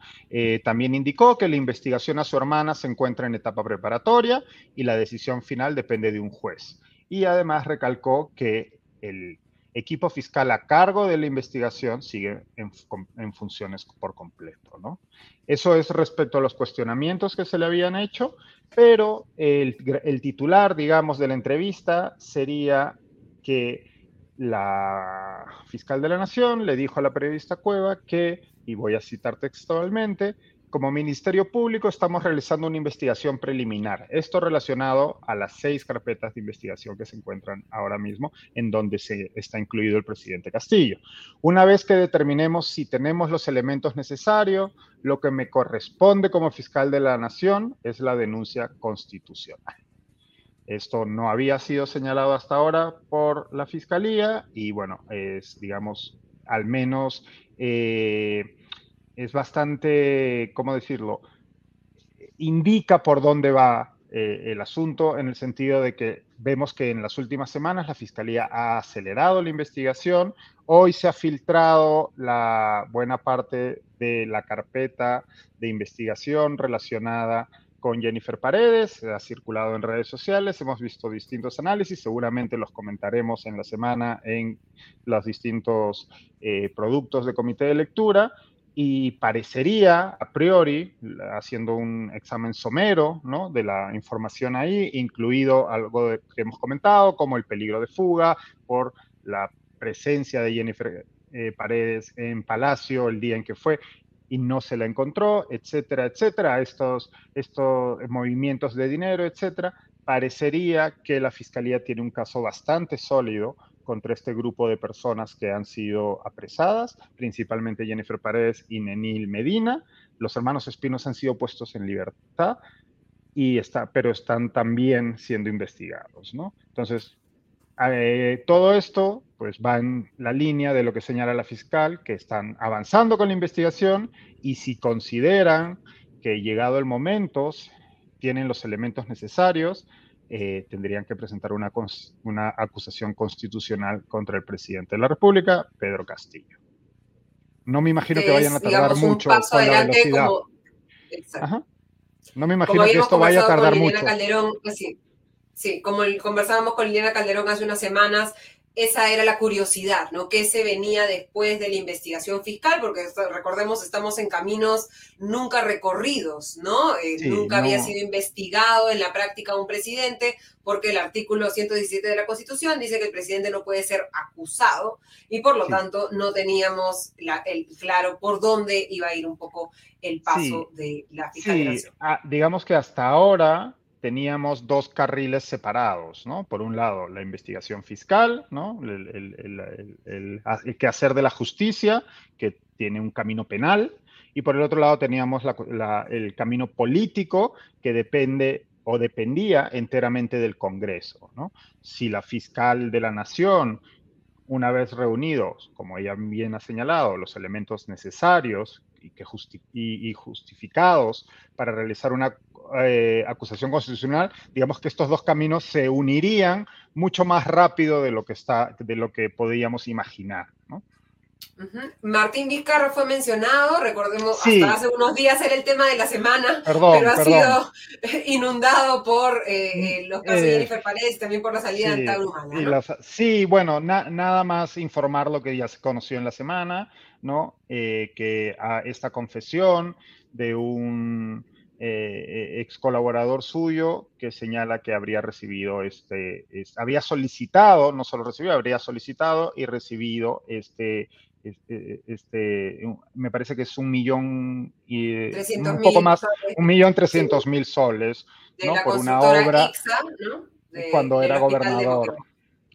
S9: también indicó que la investigación a su hermana se encuentra en etapa preparatoria y la decisión final depende de un juez y además recalcó que el equipo fiscal a cargo de la investigación sigue en, funciones por completo. ¿no? Eso es respecto a los cuestionamientos que se le habían hecho, pero el, el titular, digamos, de la entrevista sería que la fiscal de la Nación le dijo a la periodista Cueva que, y voy a citar textualmente, como Ministerio Público estamos realizando una investigación preliminar. Esto relacionado a las seis carpetas de investigación que se encuentran ahora mismo en donde se está incluido el presidente Castillo. Una vez que determinemos si tenemos los elementos necesarios, lo que me corresponde como fiscal de la Nación es la denuncia constitucional. Esto no había sido señalado hasta ahora por la Fiscalía y bueno, es, digamos, al menos... Eh, es bastante, ¿cómo decirlo? Indica por dónde va eh, el asunto en el sentido de que vemos que en las últimas semanas la Fiscalía ha acelerado la investigación. Hoy se ha filtrado la buena parte de la carpeta de investigación relacionada con Jennifer Paredes, ha circulado en redes sociales, hemos visto distintos análisis, seguramente los comentaremos en la semana en los distintos eh, productos de comité de lectura, y parecería, a priori, haciendo un examen somero ¿no? de la información ahí, incluido algo que hemos comentado, como el peligro de fuga por la presencia de Jennifer eh, Paredes en Palacio el día en que fue y no se la encontró, etcétera, etcétera, estos, estos movimientos de dinero, etcétera, parecería que la Fiscalía tiene un caso bastante sólido contra este grupo de personas que han sido apresadas, principalmente Jennifer Paredes y Nenil Medina. Los hermanos Espinos han sido puestos en libertad, y está, pero están también siendo investigados. ¿no? Entonces, eh, todo esto pues, va en la línea de lo que señala la fiscal, que están avanzando con la investigación y si consideran que llegado el momento tienen los elementos necesarios, eh, tendrían que presentar una, una acusación constitucional contra el presidente de la República, Pedro Castillo. No me imagino que vayan a tardar mucho con la velocidad. No me imagino que esto vaya a tardar mucho.
S1: Calderón, pues sí, sí, como conversábamos con Liliana Calderón hace unas semanas, esa era la curiosidad, ¿no? ¿Qué se venía después de la investigación fiscal? Porque recordemos, estamos en caminos nunca recorridos, ¿no? Eh, nunca había sido investigado en la práctica un presidente, porque el artículo 117 de la Constitución dice que el presidente no puede ser acusado y por lo tanto no teníamos el claro por dónde iba a ir un poco el paso de la fiscalización.
S9: Ah, digamos que hasta ahora teníamos dos carriles separados, ¿no? Por un lado, la investigación fiscal, ¿no? El, el, quehacer de la justicia, que tiene un camino penal, y por el otro lado teníamos el camino político, que depende o dependía enteramente del Congreso, ¿no? Si la fiscal de la Nación, una vez reunidos, como ella bien ha señalado, los elementos necesarios y, que y justificados para realizar una eh, acusación constitucional, digamos que estos dos caminos se unirían mucho más rápido de lo que está, de lo que podíamos imaginar,
S1: Martín Vizcarra fue mencionado, recordemos, hasta hace unos días era el tema de la semana, pero ha sido inundado por eh, mm, los casos de eh, Jennifer Paredes, también por la salida de Antauro
S9: Sí, bueno, nada más informar lo que ya se conoció en la semana, ¿no? que a esta confesión de un eh, ex colaborador suyo que señala que habría recibido este, había solicitado, no solo recibido, habría solicitado y recibido este, este, este me parece que es un millón y un poco más, un millón trescientos mil soles, ¿no? Por una obra cuando era gobernador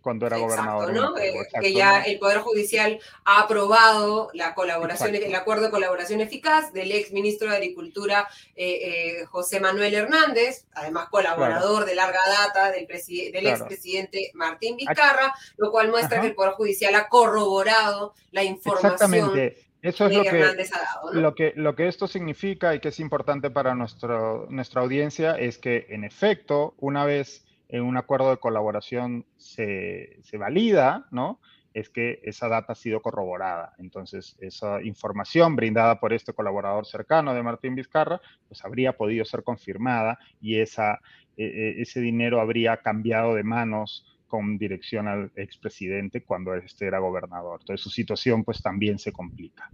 S9: cuando era gobernador.
S1: ¿no? Eh, que ya el Poder Judicial ha aprobado la colaboración, el acuerdo de colaboración eficaz del ex ministro de Agricultura eh, eh, José Manuel Hernández, además colaborador de larga data del, del ex expresidente Martín Vizcarra, lo cual muestra que el Poder Judicial ha corroborado la información.
S9: Exactamente. Eso es lo que, lo, que, lo que esto significa y que es importante para nuestro, nuestra audiencia es que, en efecto, una vez en un acuerdo de colaboración se, valida, ¿no? es que esa data ha sido corroborada. Entonces, esa información brindada por este colaborador cercano de Martín Vizcarra, pues habría podido ser confirmada y esa, e, e, ese dinero habría cambiado de manos con dirección al expresidente cuando este era gobernador. Entonces, su situación pues también se complica.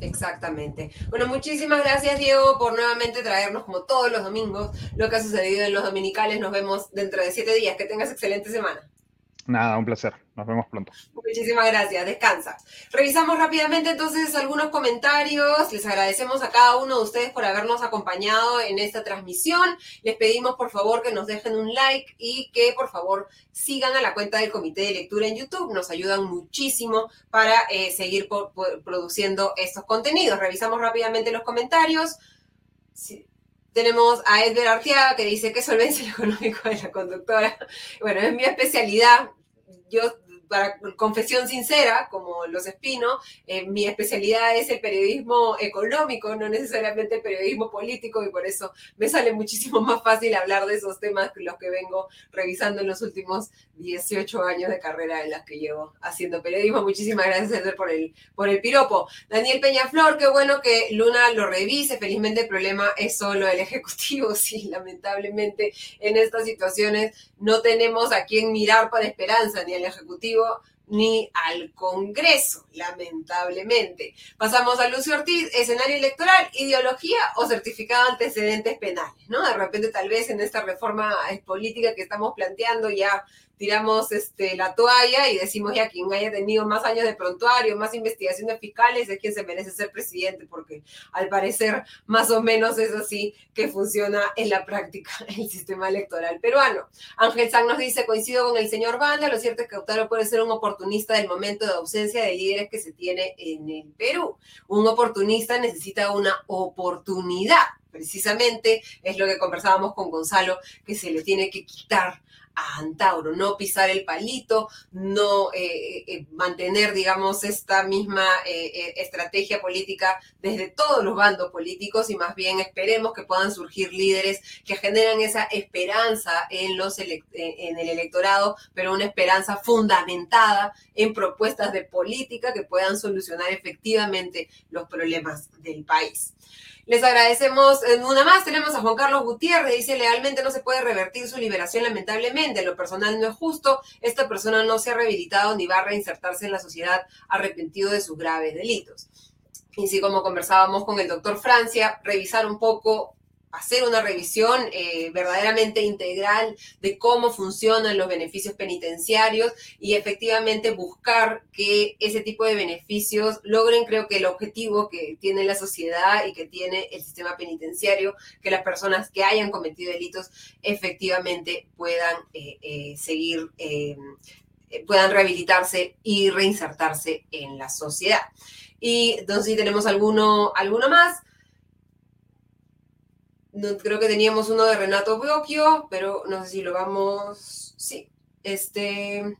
S1: Exactamente. Bueno, muchísimas gracias Diego por nuevamente traernos como todos los domingos lo que ha sucedido en los dominicales. Nos vemos dentro de siete días. Que tengas excelente semana.
S9: Nada, un placer. Nos vemos pronto.
S1: Muchísimas gracias. Descansa. Revisamos rápidamente entonces algunos comentarios. Les agradecemos a cada uno de ustedes por habernos acompañado en esta transmisión. Les pedimos por favor que nos dejen un like y que por favor sigan a la cuenta del Comité de Lectura en YouTube. Nos ayudan muchísimo para eh, seguir produciendo estos contenidos. Revisamos rápidamente los comentarios. Tenemos a Edgar Arteaga que dice que solvencia el económico de la conductora. Bueno, es mi especialidad. Yo para confesión sincera, como los espino, eh, mi especialidad es el periodismo económico, no necesariamente el periodismo político, y por eso me sale muchísimo (laughs) más fácil hablar de esos temas que los que vengo revisando en los últimos 18 años de carrera en las que llevo haciendo periodismo. Muchísimas gracias, Edgar, por el, por el piropo. Daniel Peñaflor, qué bueno que Luna lo revise. Felizmente el problema es solo el Ejecutivo. (laughs) Sí, lamentablemente en estas situaciones no tenemos a quién mirar para esperanza, ni al Ejecutivo ni al Congreso, lamentablemente. Pasamos a Lucio Ortiz, escenario electoral, ideología o certificado de antecedentes penales, ¿no? De repente tal vez en esta reforma política que estamos planteando ya tiramos este, la toalla y decimos ya quien haya tenido más años de prontuario, más investigaciones fiscales es quien se merece ser presidente, porque al parecer más o menos es así que funciona en la práctica (laughs) el sistema electoral peruano. Ángel San nos dice, coincido con el señor Banda, lo cierto es que Octavio puede ser un oportunista del momento de ausencia de líderes que se tiene en el Perú. Un oportunista necesita una oportunidad precisamente es lo que conversábamos con Gonzalo, que se le tiene que quitar a Antauro, no pisar el palito, no eh, eh, mantener, digamos, esta misma estrategia política desde todos los bandos políticos y más bien esperemos que puedan surgir líderes que generan esa esperanza en, los en el electorado, pero una esperanza fundamentada en propuestas de política que puedan solucionar efectivamente los problemas del país. Les agradecemos en una más. Tenemos a Juan Carlos Gutiérrez. Dice, legalmente no se puede revertir su liberación, lamentablemente. Lo personal no es justo. Esta persona no se ha rehabilitado ni va a reinsertarse en la sociedad arrepentido de sus graves delitos. Y sí, como conversábamos con el doctor Francia, revisar un poco hacer una revisión eh, verdaderamente integral de cómo funcionan los beneficios penitenciarios y efectivamente buscar que ese tipo de beneficios logren, creo que el objetivo que tiene la sociedad y que tiene el sistema penitenciario, que las personas que hayan cometido delitos efectivamente puedan eh, eh, seguir, puedan rehabilitarse y reinsertarse en la sociedad. Y entonces, si tenemos alguno, alguno más, no, creo que teníamos uno de Renato Bocchio, pero no sé si lo vamos. Sí, este.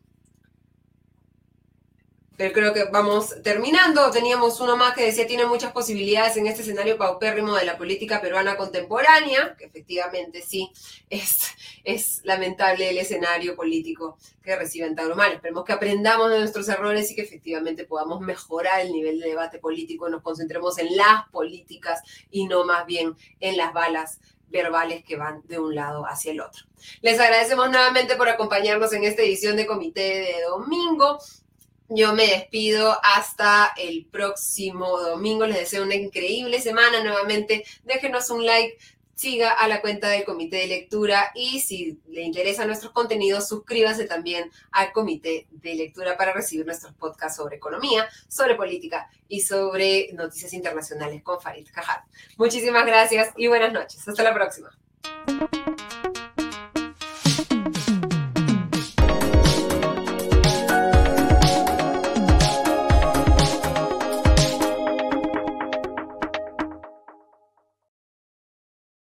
S1: Pero creo que vamos terminando. Teníamos uno más que decía tiene muchas posibilidades en este escenario paupérrimo de la política peruana contemporánea, que efectivamente sí, es, es lamentable el escenario político que reciben Tauromar. Esperemos que aprendamos de nuestros errores y que efectivamente podamos mejorar el nivel de debate político, nos concentremos en las políticas y no más bien en las balas verbales que van de un lado hacia el otro. Les agradecemos nuevamente por acompañarnos en esta edición de Comité de Domingo. Yo me despido hasta el próximo domingo. Les deseo una increíble semana. Nuevamente, déjenos un like, siga a la cuenta del comité de lectura y si le interesan nuestros contenidos, suscríbase también al comité de lectura para recibir nuestros podcasts sobre economía, sobre política y sobre noticias internacionales con Farid Cajat. Muchísimas gracias y buenas noches. Hasta la próxima.